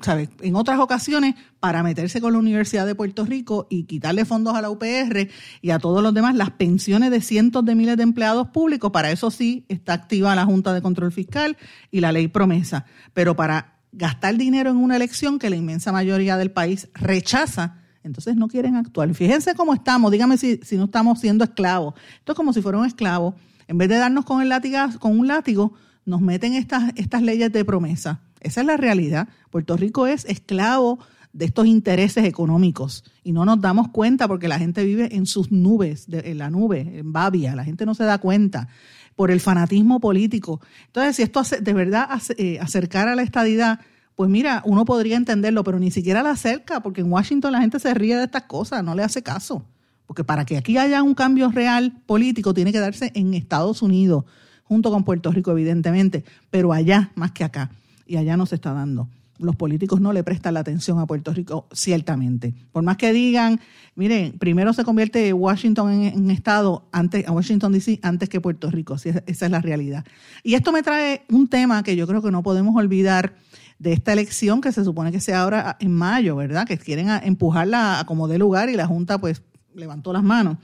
¿sabes? En otras ocasiones, para meterse con la Universidad de Puerto Rico y quitarle fondos a la UPR y a todos los demás, las pensiones de cientos de miles de empleados públicos, para eso sí está activa la Junta de Control Fiscal y la ley promesa. Pero para gastar dinero en una elección que la inmensa mayoría del país rechaza, entonces no quieren actuar. Fíjense cómo estamos, dígame si, si no estamos siendo esclavos. Esto es como si fuera un esclavo. En vez de darnos con, el látigo, con un látigo, nos meten estas, estas leyes de promesa esa es la realidad. Puerto Rico es esclavo de estos intereses económicos y no nos damos cuenta porque la gente vive en sus nubes, en la nube, en Babia, la gente no se da cuenta por el fanatismo político. Entonces, si esto de verdad eh, acercara a la estadidad, pues mira, uno podría entenderlo, pero ni siquiera la acerca, porque en Washington la gente se ríe de estas cosas, no le hace caso. Porque para que aquí haya un cambio real político tiene que darse en Estados Unidos, junto con Puerto Rico, evidentemente, pero allá más que acá y allá no se está dando. Los políticos no le prestan la atención a Puerto Rico, ciertamente. Por más que digan, miren, primero se convierte Washington en, estado, antes, a Washington DC, antes que Puerto Rico. esa es la realidad. Y esto me trae un tema que yo creo que no podemos olvidar de esta elección que se supone que sea ahora en mayo, ¿verdad? Que quieren empujarla a como de lugar y la Junta pues levantó las manos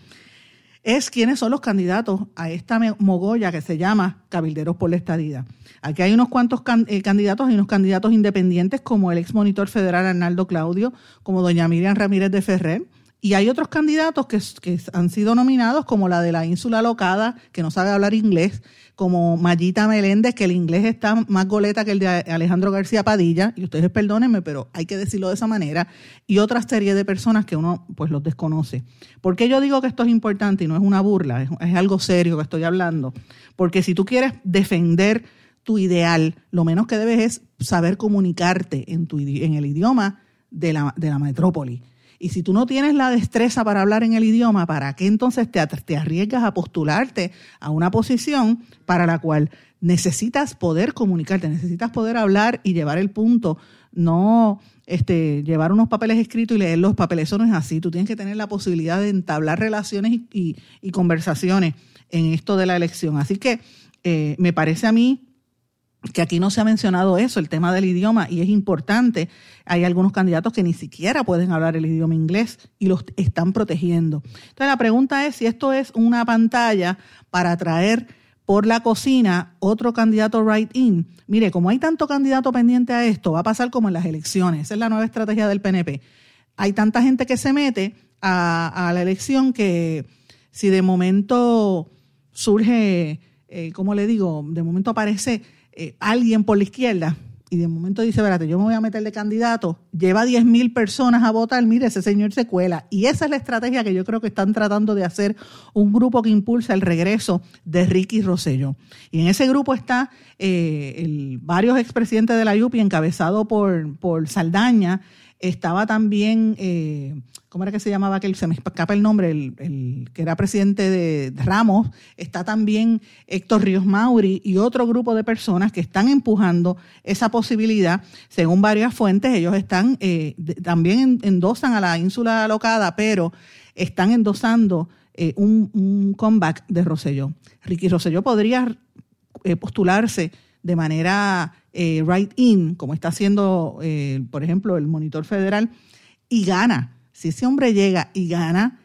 es quiénes son los candidatos a esta mogolla que se llama Cabilderos por la Estadía. Aquí hay unos cuantos eh, candidatos, y unos candidatos independientes como el ex monitor federal Arnaldo Claudio, como doña Miriam Ramírez de Ferrer, y hay otros candidatos que, que, han sido nominados, como la de la ínsula locada, que no sabe hablar inglés, como Mayita Meléndez, que el inglés está más goleta que el de Alejandro García Padilla, y ustedes perdónenme, pero hay que decirlo de esa manera, y otra serie de personas que uno pues los desconoce. ¿Por qué yo digo que esto es importante y no es una burla, es, algo serio que estoy hablando? Porque si tú quieres defender tu ideal, lo menos que debes es saber comunicarte en, tu, en el idioma de la, de la metrópoli y si tú no tienes la destreza para hablar en el idioma, ¿para qué entonces te, te arriesgas a postularte a una posición para la cual necesitas poder comunicarte, necesitas poder hablar y llevar el punto, no este, llevar unos papeles escritos y leer los papeles. Eso no es así. Tú tienes que tener la posibilidad de entablar relaciones y, conversaciones en esto de la elección. Así que eh, me parece a mí que aquí no se ha mencionado eso, el tema del idioma, y es importante. Hay algunos candidatos que ni siquiera pueden hablar el idioma inglés y los están protegiendo. Entonces la pregunta es si esto es una pantalla para traer por la cocina otro candidato right-in. Mire, como hay tanto candidato pendiente a esto, va a pasar como en las elecciones. Esa es la nueva estrategia del PNP. Hay tanta gente que se mete a, la elección que si de momento surge, eh, ¿cómo le digo? De momento aparece eh, alguien por la izquierda y de momento dice, espérate, yo me voy a meter de candidato, lleva 10 mil personas a votar, mire, ese señor se cuela. Y esa es la estrategia que yo creo que están tratando de hacer un grupo que impulsa el regreso de Ricky Rosselló. Y en ese grupo está eh, el, varios expresidentes de la UPI, encabezado por, por Saldaña, estaba también, eh, ¿cómo era que se llamaba aquel? Se me escapa el nombre, el, que era presidente de Ramos. Está también Héctor Ríos Mauri y otro grupo de personas que están empujando esa posibilidad. Según varias fuentes, ellos están, eh, también endosan a la ínsula alocada, pero están endosando eh, un, comeback de Rosselló. Ricky Rosselló podría postularse de manera eh, in, como está haciendo, eh, por ejemplo, el monitor federal, y gana. Si ese hombre llega y gana,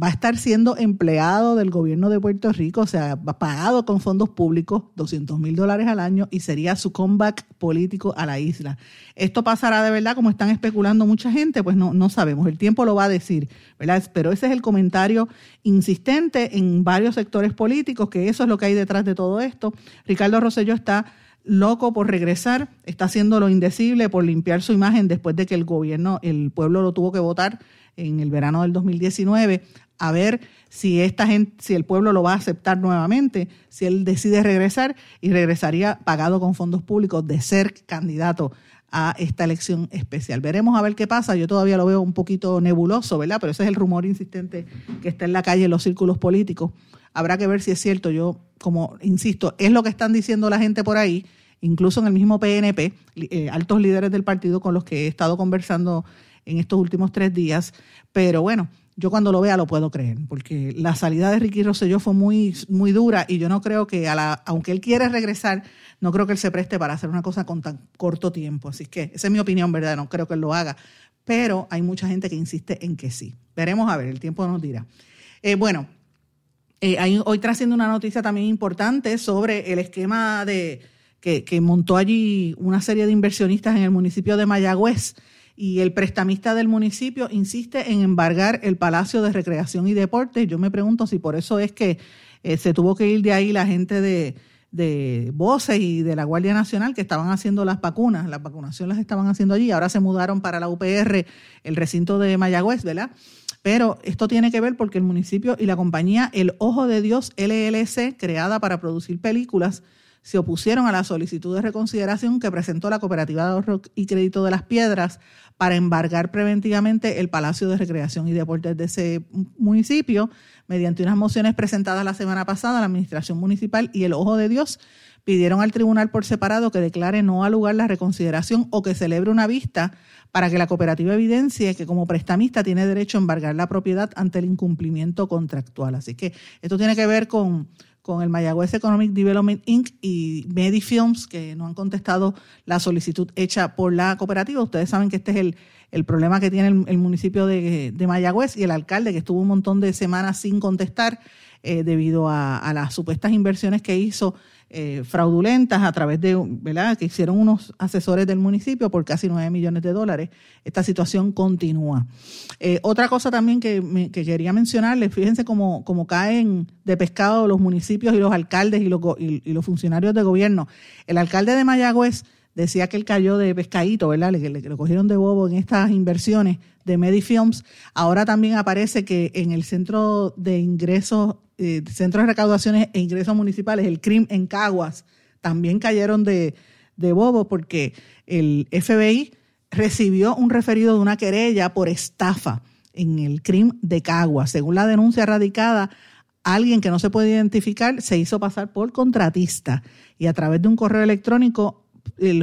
va a estar siendo empleado del gobierno de Puerto Rico, o sea, pagado con fondos públicos, 200 mil dólares al año, y sería su comeback político a la isla. ¿Esto pasará de verdad como están especulando mucha gente? Pues no, no sabemos, el tiempo lo va a decir, ¿verdad? Pero ese es el comentario insistente en varios sectores políticos, que eso es lo que hay detrás de todo esto. Ricardo Rosselló está loco por regresar, está haciendo lo indecible por limpiar su imagen después de que el gobierno, el pueblo lo tuvo que votar en el verano del 2019, a ver si esta gente, si el pueblo lo va a aceptar nuevamente, si él decide regresar y regresaría pagado con fondos públicos de ser candidato a esta elección especial. Veremos a ver qué pasa. Yo todavía lo veo un poquito nebuloso, ¿verdad? Pero ese es el rumor insistente que está en la calle en los círculos políticos. Habrá que ver si es cierto. Yo, como insisto, es lo que están diciendo la gente por ahí, incluso en el mismo PNP, eh, altos líderes del partido con los que he estado conversando en estos últimos tres días. Pero bueno, yo cuando lo vea lo puedo creer, porque la salida de Ricky Rosselló fue muy, muy dura y yo no creo que, a la, aunque él quiere regresar, no creo que él se preste para hacer una cosa con tan corto tiempo. Así que esa es mi opinión, ¿verdad? No creo que él lo haga. Pero hay mucha gente que insiste en que sí. Veremos a ver, el tiempo nos dirá. Eh, bueno, eh, hay, hoy trasciende una noticia también importante sobre el esquema de que, que montó allí una serie de inversionistas en el municipio de Mayagüez y el prestamista del municipio insiste en embargar el Palacio de Recreación y Deportes. Yo me pregunto si por eso es que eh, se tuvo que ir de ahí la gente de, de Voces y de la Guardia Nacional que estaban haciendo las vacunas, las vacunaciones las estaban haciendo allí, ahora se mudaron para la UPR, el recinto de Mayagüez, ¿verdad? Pero esto tiene que ver porque el municipio y la compañía El Ojo de Dios LLC, creada para producir películas, se opusieron a la solicitud de reconsideración que presentó la Cooperativa de Ahorro y Crédito de las Piedras para embargar preventivamente el Palacio de Recreación y Deportes de ese municipio mediante unas mociones presentadas la semana pasada. La Administración Municipal y el Ojo de Dios pidieron al tribunal por separado que declare no al lugar la reconsideración o que celebre una vista para que la cooperativa evidencie que como prestamista tiene derecho a embargar la propiedad ante el incumplimiento contractual. Así que esto tiene que ver con con el Mayagüez Economic Development Inc. y Medifilms, que no han contestado la solicitud hecha por la cooperativa. Ustedes saben que este es el, el problema que tiene el, municipio de, de, Mayagüez y el alcalde, que estuvo un montón de semanas sin contestar eh, debido a, las supuestas inversiones que hizo eh, fraudulentas a través de, ¿verdad?, que hicieron unos asesores del municipio por casi 9 millones de dólares. Esta situación continúa. Eh, otra cosa también que, quería mencionarles, fíjense cómo, cómo, caen de pescado los municipios y los alcaldes y los, y, los funcionarios de gobierno. El alcalde de Mayagüez decía que él cayó de pescadito, ¿verdad? Le, le, le, cogieron de bobo en estas inversiones de Medifilms. Ahora también aparece que en el centro de ingresos eh, Centro de Recaudaciones e Ingresos Municipales, el CRIM en Caguas, también cayeron de, de bobo porque el FBI recibió un referido de una querella por estafa en el CRIM de Caguas. Según la denuncia radicada, alguien que no se puede identificar se hizo pasar por contratista y a través de un correo electrónico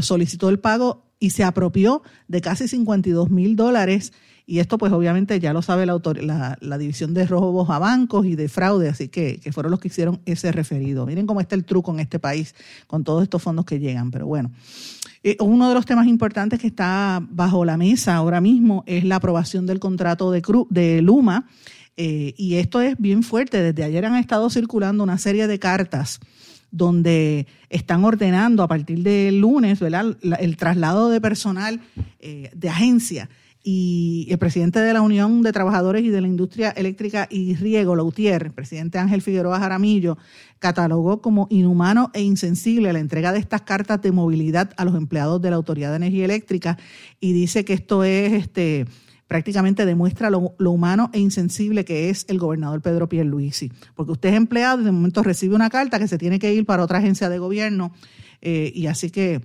solicitó el pago y se apropió de casi 52 mil dólares y esto pues obviamente ya lo sabe la, la, división de robos a bancos y de fraude, así que, que, fueron los que hicieron ese referido. Miren cómo está el truco en este país con todos estos fondos que llegan, pero bueno. Eh, uno de los temas importantes que está bajo la mesa ahora mismo es la aprobación del contrato de, de Luma. Eh, y esto es bien fuerte. Desde ayer han estado circulando una serie de cartas donde están ordenando a partir del lunes el traslado de personal eh, de agencia y el presidente de la Unión de Trabajadores y de la Industria Eléctrica y Riego, Lautier, el presidente Ángel Figueroa Jaramillo, catalogó como inhumano e insensible la entrega de estas cartas de movilidad a los empleados de la Autoridad de Energía Eléctrica y dice que esto es este prácticamente demuestra lo, humano e insensible que es el gobernador Pedro Pierluisi, porque usted es empleado y de momento recibe una carta que se tiene que ir para otra agencia de gobierno eh, y así que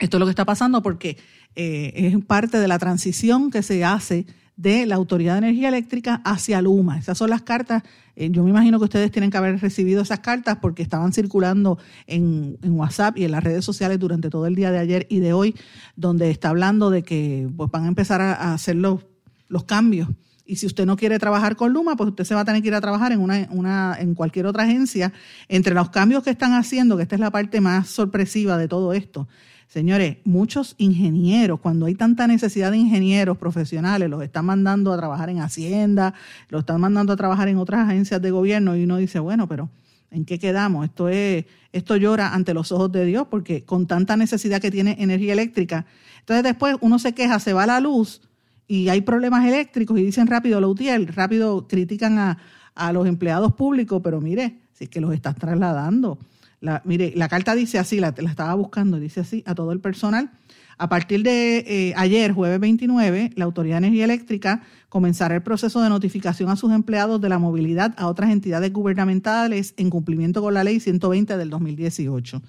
esto es lo que está pasando porque eh, es parte de la transición que se hace de la Autoridad de Energía Eléctrica hacia Luma. Esas son las cartas. Eh, yo me imagino que ustedes tienen que haber recibido esas cartas porque estaban circulando en, WhatsApp y en las redes sociales durante todo el día de ayer y de hoy, donde está hablando de que pues, van a empezar a, hacer los, los cambios. Y si usted no quiere trabajar con Luma, pues usted se va a tener que ir a trabajar en una, una, en cualquier otra agencia. Entre los cambios que están haciendo, que esta es la parte más sorpresiva de todo esto, Señores, muchos ingenieros, cuando hay tanta necesidad de ingenieros profesionales, los están mandando a trabajar en Hacienda, los están mandando a trabajar en otras agencias de gobierno y uno dice, bueno, pero ¿en qué quedamos? Esto es, esto llora ante los ojos de Dios porque con tanta necesidad que tiene energía eléctrica, entonces después uno se queja, se va la luz y hay problemas eléctricos y dicen rápido, Lautier, rápido critican a, a los empleados públicos, pero mire, si es que los estás trasladando La, mire, la carta dice así, la, estaba buscando, dice así, a todo el personal. A partir de eh, ayer, jueves 29, la Autoridad de Energía Eléctrica comenzará el proceso de notificación a sus empleados de la movilidad a otras entidades gubernamentales en cumplimiento con la Ley 120 del 2018.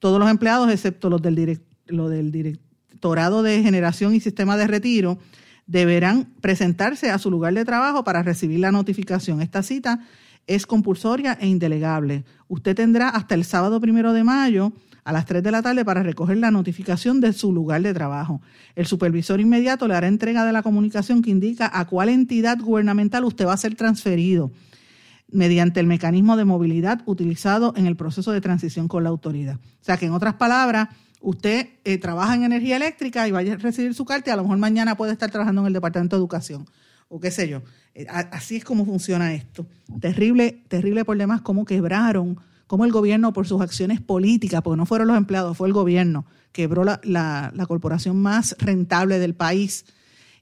Todos los empleados, excepto los del, lo del Directorado de Generación y Sistema de Retiro, deberán presentarse a su lugar de trabajo para recibir la notificación. Esta cita es compulsoria e indelegable. Usted tendrá hasta el sábado primero de mayo a las 3 de la tarde para recoger la notificación de su lugar de trabajo. El supervisor inmediato le hará entrega de la comunicación que indica a cuál entidad gubernamental usted va a ser transferido mediante el mecanismo de movilidad utilizado en el proceso de transición con la autoridad. O sea que en otras palabras, usted eh, trabaja en energía eléctrica y va a recibir su carta y a lo mejor mañana puede estar trabajando en el Departamento de Educación o qué sé yo. Eh, así es como funciona esto. Terrible, terrible por demás cómo quebraron cómo el gobierno, por sus acciones políticas, porque no fueron los empleados, fue el gobierno, quebró la, la, corporación más rentable del país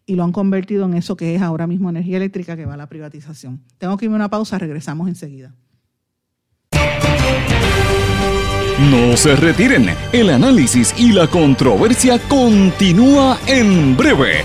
y lo han convertido en eso que es ahora mismo energía eléctrica que va a la privatización. Tengo que irme a una pausa, regresamos enseguida. No se retiren, el análisis y la controversia continúa en breve,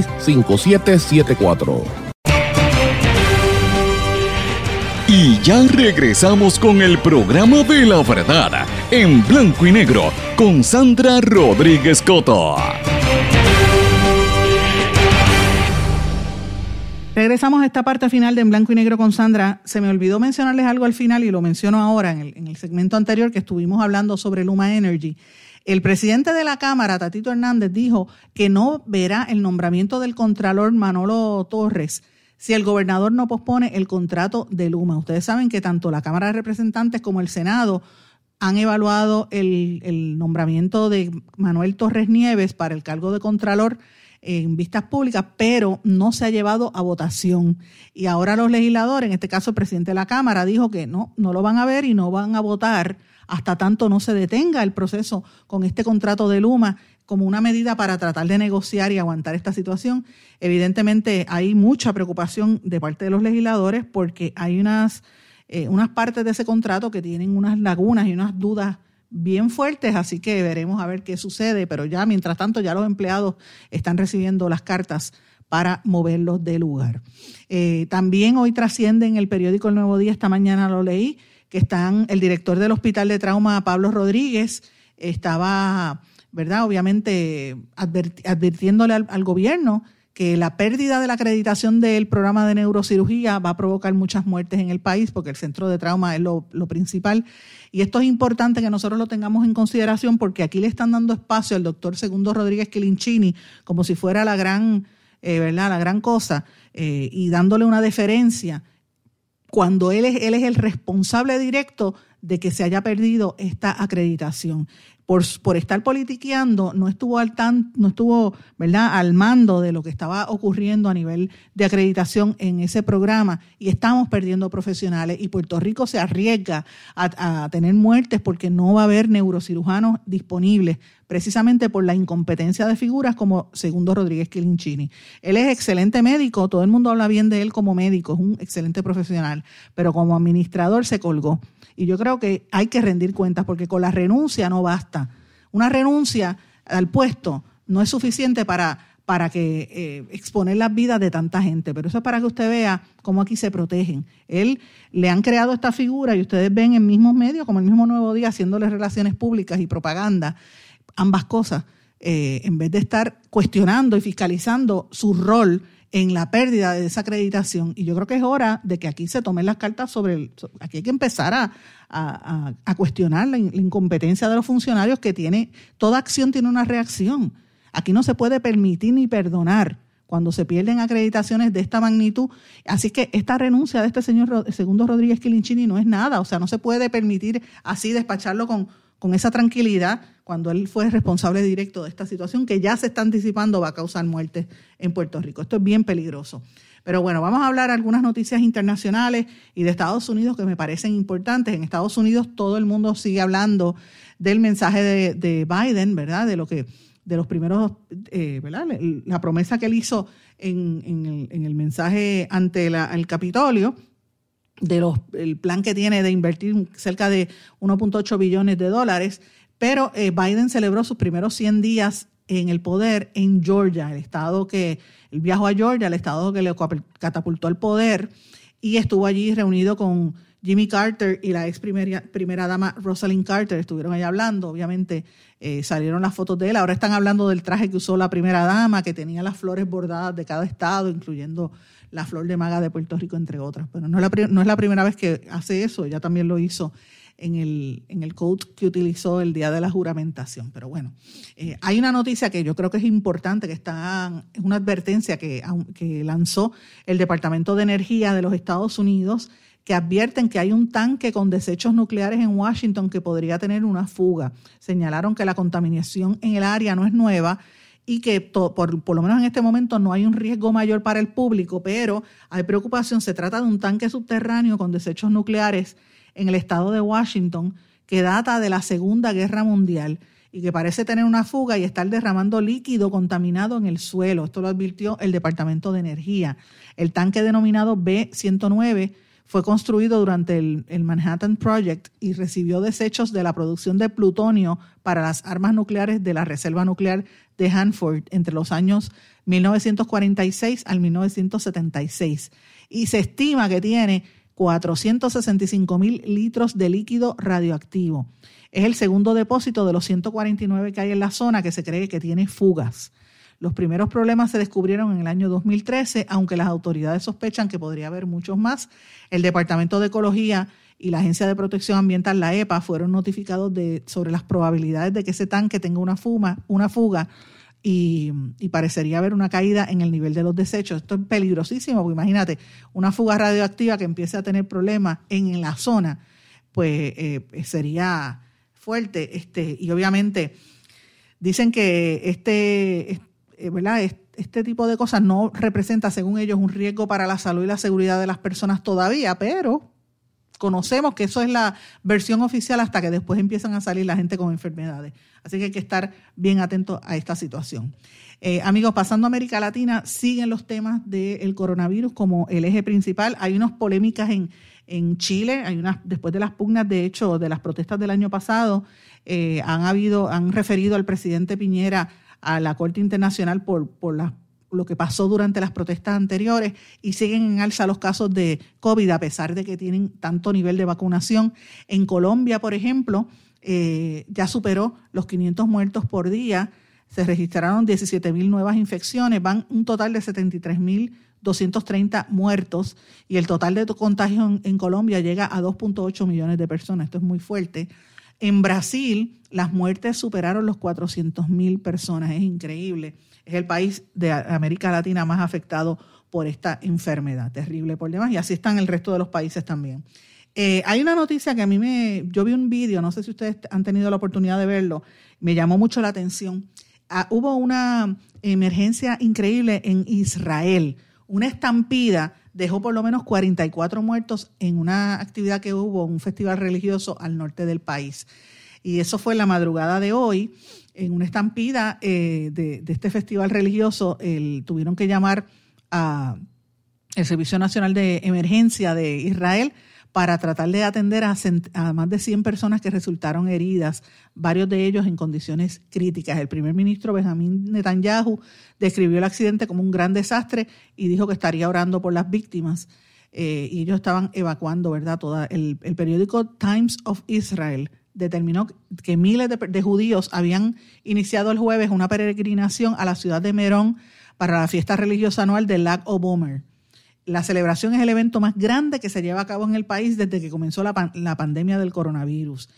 5774. Y ya regresamos con el programa de la verdad en blanco y negro con Sandra Rodríguez Coto. Regresamos a esta parte final de En Blanco y Negro con Sandra. Se me olvidó mencionarles algo al final y lo menciono ahora en el, en el segmento anterior que estuvimos hablando sobre Luma Energy. El presidente de la Cámara, Tatito Hernández, dijo que no verá el nombramiento del Contralor Manolo Torres si el gobernador no pospone el contrato de Luma. Ustedes saben que tanto la Cámara de Representantes como el Senado han evaluado el, nombramiento de Manuel Torres Nieves para el cargo de Contralor en vistas públicas, pero no se ha llevado a votación. Y ahora los legisladores, en este caso el presidente de la Cámara, dijo que no, no lo van a ver y no van a votar hasta tanto no se detenga el proceso con este contrato de Luma como una medida para tratar de negociar y aguantar esta situación. Evidentemente hay mucha preocupación de parte de los legisladores porque hay unas, eh, unas partes de ese contrato que tienen unas lagunas y unas dudas bien fuertes, así que veremos a ver qué sucede, pero ya mientras tanto ya los empleados están recibiendo las cartas para moverlos de lugar. Eh, también hoy trasciende en el periódico El Nuevo Día, esta mañana lo leí, que están, el director del Hospital de Trauma, Pablo Rodríguez, estaba, ¿verdad? Obviamente advirtiéndole al, gobierno que la pérdida de la acreditación del programa de neurocirugía va a provocar muchas muertes en el país, porque el centro de trauma es lo, principal. Y esto es importante que nosotros lo tengamos en consideración, porque aquí le están dando espacio al doctor Segundo Rodríguez Quilinchini como si fuera la gran, eh, ¿verdad? La gran cosa, eh, y dándole una deferencia cuando él es, él es el responsable directo de que se haya perdido esta acreditación por, estar politiqueando, no estuvo al tan, no estuvo, ¿verdad?, al mando de lo que estaba ocurriendo a nivel de acreditación en ese programa y estamos perdiendo profesionales y Puerto Rico se arriesga a, a tener muertes porque no va a haber neurocirujanos disponibles precisamente por la incompetencia de figuras como Segundo Rodríguez Quilinchini. Él es excelente médico, todo el mundo habla bien de él como médico, es un excelente profesional, pero como administrador se colgó. Y yo creo que hay que rendir cuentas porque con la renuncia no basta. Una renuncia al puesto no es suficiente para, para que eh, exponer las vidas de tanta gente, pero eso es para que usted vea cómo aquí se protegen. Él le han creado esta figura y ustedes ven en mismos medios, como el mismo Nuevo Día, haciéndole relaciones públicas y propaganda, ambas cosas, eh, en vez de estar cuestionando y fiscalizando su rol en la pérdida de esa acreditación. Y yo creo que es hora de que aquí se tomen las cartas sobre el... Aquí hay que empezar a, a, cuestionar la, incompetencia de los funcionarios que tiene... Toda acción tiene una reacción. Aquí no se puede permitir ni perdonar cuando se pierden acreditaciones de esta magnitud. Así que esta renuncia de este señor Segundo Rodríguez Quilinchini no es nada. O sea, no se puede permitir así despacharlo con, con esa tranquilidad cuando él fue responsable directo de esta situación que ya se está anticipando va a causar muertes en Puerto Rico. Esto es bien peligroso. Pero bueno, vamos a hablar algunas noticias internacionales y de Estados Unidos que me parecen importantes. En Estados Unidos todo el mundo sigue hablando del mensaje de, Biden, ¿verdad? De lo que de los primeros, eh, ¿verdad? La promesa que él hizo en, el, mensaje ante el Capitolio de los, el plan que tiene de invertir cerca de 1.8 billones de dólares, pero eh, Biden celebró sus primeros 100 días en el poder en Georgia, el estado que, el viajó a Georgia, el estado que le catapultó al poder, y estuvo allí reunido con Jimmy Carter y la ex primera, primera dama Rosalind Carter, estuvieron allí hablando, obviamente eh, salieron las fotos de él, ahora están hablando del traje que usó la primera dama, que tenía las flores bordadas de cada estado, incluyendo la flor de maga de Puerto Rico, entre otras. Pero no es la, no es la primera vez que hace eso, ella también lo hizo en el, en el code que utilizó el día de la juramentación. Pero bueno, eh, hay una noticia que yo creo que es importante, que está, es una advertencia que, que lanzó el Departamento de Energía de los Estados Unidos, que advierten que hay un tanque con desechos nucleares en Washington que podría tener una fuga. Señalaron que la contaminación en el área no es nueva y que por, por, lo menos en este momento no hay un riesgo mayor para el público, pero hay preocupación. Se trata de un tanque subterráneo con desechos nucleares en el estado de Washington que data de la Segunda Guerra Mundial y que parece tener una fuga y estar derramando líquido contaminado en el suelo. Esto lo advirtió el Departamento de Energía. El tanque denominado B-109 fue construido durante el, Manhattan Project y recibió desechos de la producción de plutonio para las armas nucleares de la Reserva Nuclear de Hanford entre los años 1946 al 1976. Y se estima que tiene 465 mil litros de líquido radioactivo. Es el segundo depósito de los 149 que hay en la zona que se cree que tiene fugas. Los primeros problemas se descubrieron en el año 2013, aunque las autoridades sospechan que podría haber muchos más. El Departamento de Ecología y la Agencia de Protección Ambiental, la EPA, fueron notificados de, sobre las probabilidades de que ese tanque tenga una, fuma, una fuga y, parecería haber una caída en el nivel de los desechos. Esto es peligrosísimo, porque imagínate, una fuga radioactiva que empiece a tener problemas en la zona, pues eh, sería fuerte. Este, y obviamente dicen que este, ¿verdad? este tipo de cosas no representa, según ellos, un riesgo para la salud y la seguridad de las personas todavía, pero conocemos que eso es la versión oficial hasta que después empiezan a salir la gente con enfermedades. Así que hay que estar bien atentos a esta situación. Eh, amigos, pasando a América Latina, siguen los temas del coronavirus como el eje principal. Hay unas polémicas en, en Chile, hay unas, después de las pugnas, de hecho, de las protestas del año pasado, eh, han habido, han referido al presidente Piñera a la Corte Internacional por, por lo que pasó durante las protestas anteriores y siguen en alza los casos de COVID a pesar de que tienen tanto nivel de vacunación. En Colombia, por ejemplo, eh, ya superó los 500 muertos por día, se registraron 17.000 nuevas infecciones, van un total de 73.230 muertos y el total de contagios en, Colombia llega a 2.8 millones de personas. Esto es muy fuerte. En Brasil, las muertes superaron los 400 mil personas. Es increíble. Es el país de América Latina más afectado por esta enfermedad. Terrible por demás. Y así están el resto de los países también. Eh, hay una noticia que a mí me. Yo vi un vídeo, no sé si ustedes han tenido la oportunidad de verlo, me llamó mucho la atención. Ah, hubo una emergencia increíble en Israel. Una estampida dejó por lo menos 44 muertos en una actividad que hubo, un festival religioso al norte del país. Y eso fue la madrugada de hoy, en una estampida eh, de, este festival religioso, tuvieron que llamar a el Servicio Nacional de Emergencia de Israel para tratar de atender a, más de 100 personas que resultaron heridas, varios de ellos en condiciones críticas. El primer ministro Benjamín Netanyahu describió el accidente como un gran desastre y dijo que estaría orando por las víctimas. Eh, y ellos estaban evacuando, ¿verdad? Toda, el, periódico Times of Israel determinó que miles de, de, judíos habían iniciado el jueves una peregrinación a la ciudad de Merón para la fiesta religiosa anual del Lag Obomer la celebración es el evento más grande que se lleva a cabo en el país desde que comenzó la, pandemia del coronavirus.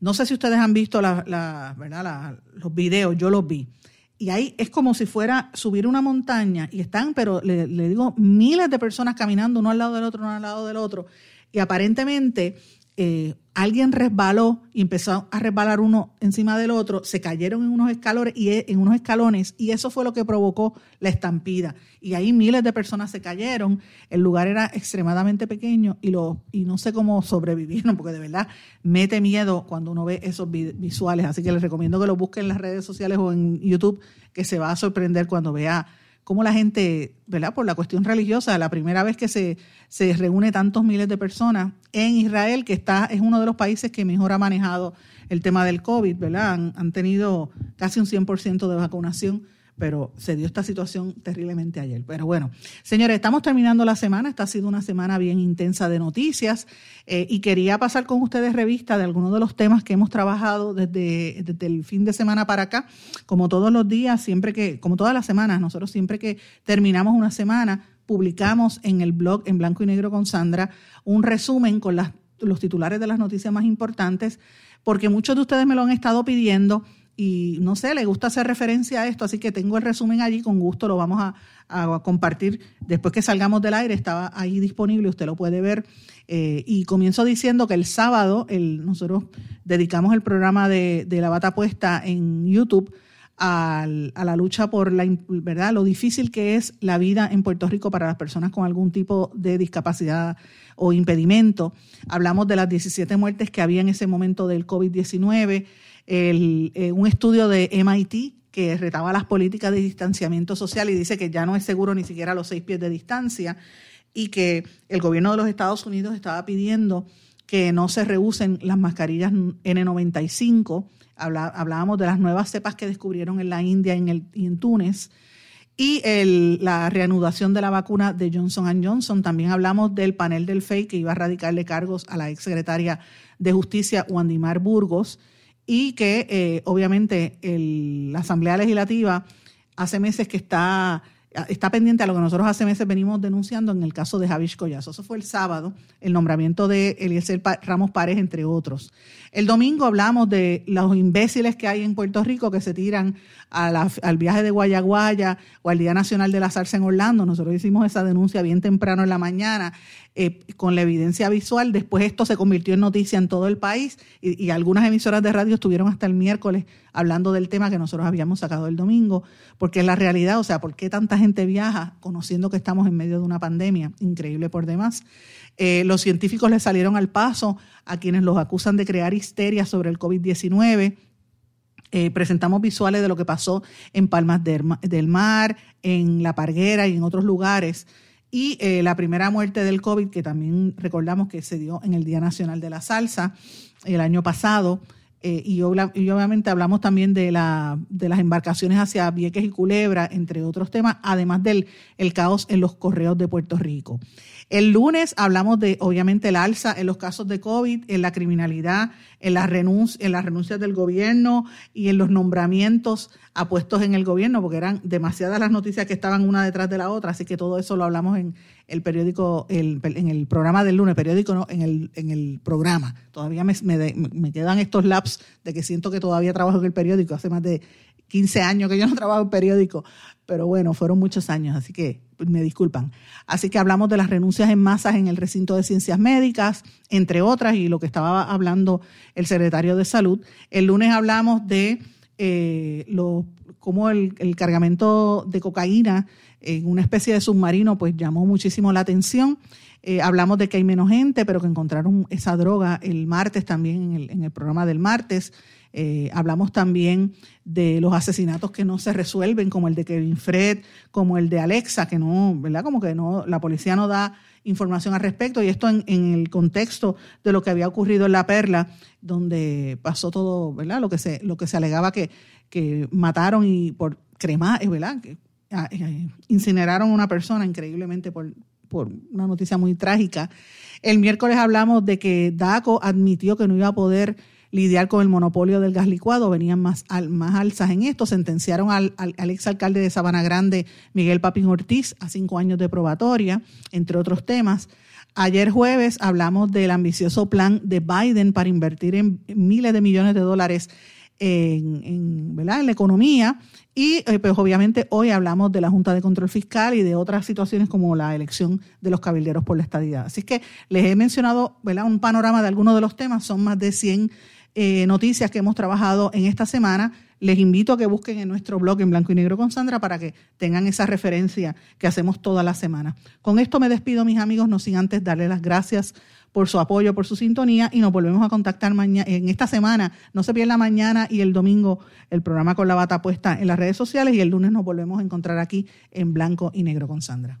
No sé si ustedes han visto la, ¿verdad? los videos, yo los vi. Y ahí es como si fuera subir una montaña y están, pero le digo, miles de personas caminando uno al lado del otro, uno al lado del otro. Y aparentemente eh, alguien resbaló y empezó a resbalar uno encima del otro, se cayeron en unos escalones y e, en unos escalones y eso fue lo que provocó la estampida. Y ahí miles de personas se cayeron, el lugar era extremadamente pequeño y lo y no sé cómo sobrevivieron porque de verdad mete miedo cuando uno ve esos visuales, así que les recomiendo que lo busquen en las redes sociales o en YouTube que se va a sorprender cuando vea cómo la gente, ¿verdad? Por la cuestión religiosa, la primera vez que se, se reúne tantos miles de personas en Israel, que está, es uno de los países que mejor ha manejado el tema del COVID, ¿verdad? Han, han tenido casi un 100% de vacunación pero se dio esta situación terriblemente ayer. Pero bueno, señores, estamos terminando la semana. Esta ha sido una semana bien intensa de noticias eh, y quería pasar con ustedes revista de algunos de los temas que hemos trabajado desde, desde el fin de semana para acá. Como todos los días, siempre que, como todas las semanas, nosotros siempre que terminamos una semana, publicamos en el blog en blanco y negro con Sandra un resumen con las, los titulares de las noticias más importantes, porque muchos de ustedes me lo han estado pidiendo y no sé, le gusta hacer referencia a esto, así que tengo el resumen allí, con gusto lo vamos a, compartir después que salgamos del aire, estaba ahí disponible, usted lo puede ver. Eh, y comienzo diciendo que el sábado nosotros dedicamos el programa de, la bata puesta en YouTube a, a, la lucha por la verdad lo difícil que es la vida en Puerto Rico para las personas con algún tipo de discapacidad o impedimento. Hablamos de las 17 muertes que había en ese momento del COVID-19 el, eh, un estudio de MIT que retaba las políticas de distanciamiento social y dice que ya no es seguro ni siquiera los seis pies de distancia y que el gobierno de los Estados Unidos estaba pidiendo que no se reusen las mascarillas N95. hablábamos de las nuevas cepas que descubrieron en la India y en, el, y en Túnez y el, la reanudación de la vacuna de Johnson Johnson. También hablamos del panel del FEI que iba a radicarle cargos a la exsecretaria de Justicia, Wandimar Burgos y que eh, obviamente la Asamblea Legislativa hace meses que está, está pendiente a lo que nosotros hace meses venimos denunciando en el caso de Javish Collazo. Eso fue el sábado, el nombramiento de Eliezer Ramos Párez, entre otros. El domingo hablamos de los imbéciles que hay en Puerto Rico que se tiran al viaje de Guayaguaya o al Día Nacional de la Salsa en Orlando. Nosotros hicimos esa denuncia bien temprano en la mañana eh, con la evidencia visual. Después esto se convirtió en noticia en todo el país y, algunas emisoras de radio estuvieron hasta el miércoles hablando del tema que nosotros habíamos sacado el domingo, porque es la realidad, o sea, ¿por qué tanta gente viaja conociendo que estamos en medio de una pandemia? Increíble por demás. Eh, los científicos le salieron al paso a quienes los acusan de crear histeria sobre el COVID-19. Eh, presentamos visuales de lo que pasó en Palmas del Mar, en La Parguera y en otros lugares y eh, la primera muerte del COVID, que también recordamos que se dio en el Día Nacional de la Salsa el año pasado. Eh, y, obviamente hablamos también de, la, de las embarcaciones hacia Vieques y Culebra, entre otros temas, además del el caos en los correos de Puerto Rico. El lunes hablamos de, obviamente, el alza en los casos de COVID, en la criminalidad, en las, en las renuncias del gobierno y en los nombramientos a puestos en el gobierno, porque eran demasiadas las noticias que estaban una detrás de la otra, así que todo eso lo hablamos en el periódico, en el programa del lunes, periódico no, en el, en el programa. Todavía me, me quedan estos laps de que siento que todavía trabajo en el periódico, hace más de 15 años que yo no trabajo en periódico, pero bueno, fueron muchos años, así que me disculpan. Así que hablamos de las renuncias en masas en el recinto de ciencias médicas, entre otras, y lo que estaba hablando el secretario de salud. El lunes hablamos de eh, lo, cómo el, cargamento de cocaína en una especie de submarino pues llamó muchísimo la atención. Eh, hablamos de que hay menos gente, pero que encontraron esa droga el martes también en el, en el programa del martes. Eh, hablamos también de los asesinatos que no se resuelven, como el de Kevin Fred, como el de Alexa, que no, ¿verdad? Como que no, la policía no da información al respecto, y esto en, el contexto de lo que había ocurrido en La Perla, donde pasó todo, ¿verdad? Lo que se, lo que se alegaba que, que mataron y por cremar, ¿verdad? Que, ah, eh, incineraron a una persona increíblemente por, por una noticia muy trágica. El miércoles hablamos de que DACO admitió que no iba a poder lidiar con el monopolio del gas licuado, venían más, más alzas en esto, sentenciaron al, al, exalcalde de Sabana Grande, Miguel Papín Ortiz, a cinco años de probatoria, entre otros temas. Ayer jueves hablamos del ambicioso plan de Biden para invertir en miles de millones de dólares en, la economía. Y eh, pues obviamente hoy hablamos de la Junta de Control Fiscal y de otras situaciones como la elección de los cabilderos por la estadidad. Así que les he mencionado un panorama de algunos de los temas, son más de 100 eh, noticias que hemos trabajado en esta semana. Les invito a que busquen en nuestro blog en blanco y negro con Sandra para que tengan esa referencia que hacemos toda la semana. Con esto me despido, mis amigos, no sin antes darle las gracias por su apoyo, por su sintonía y nos volvemos a contactar mañana, en esta semana. No se pierda mañana y el domingo el programa con la bata puesta en las redes sociales y el lunes nos volvemos a encontrar aquí en blanco y negro con Sandra.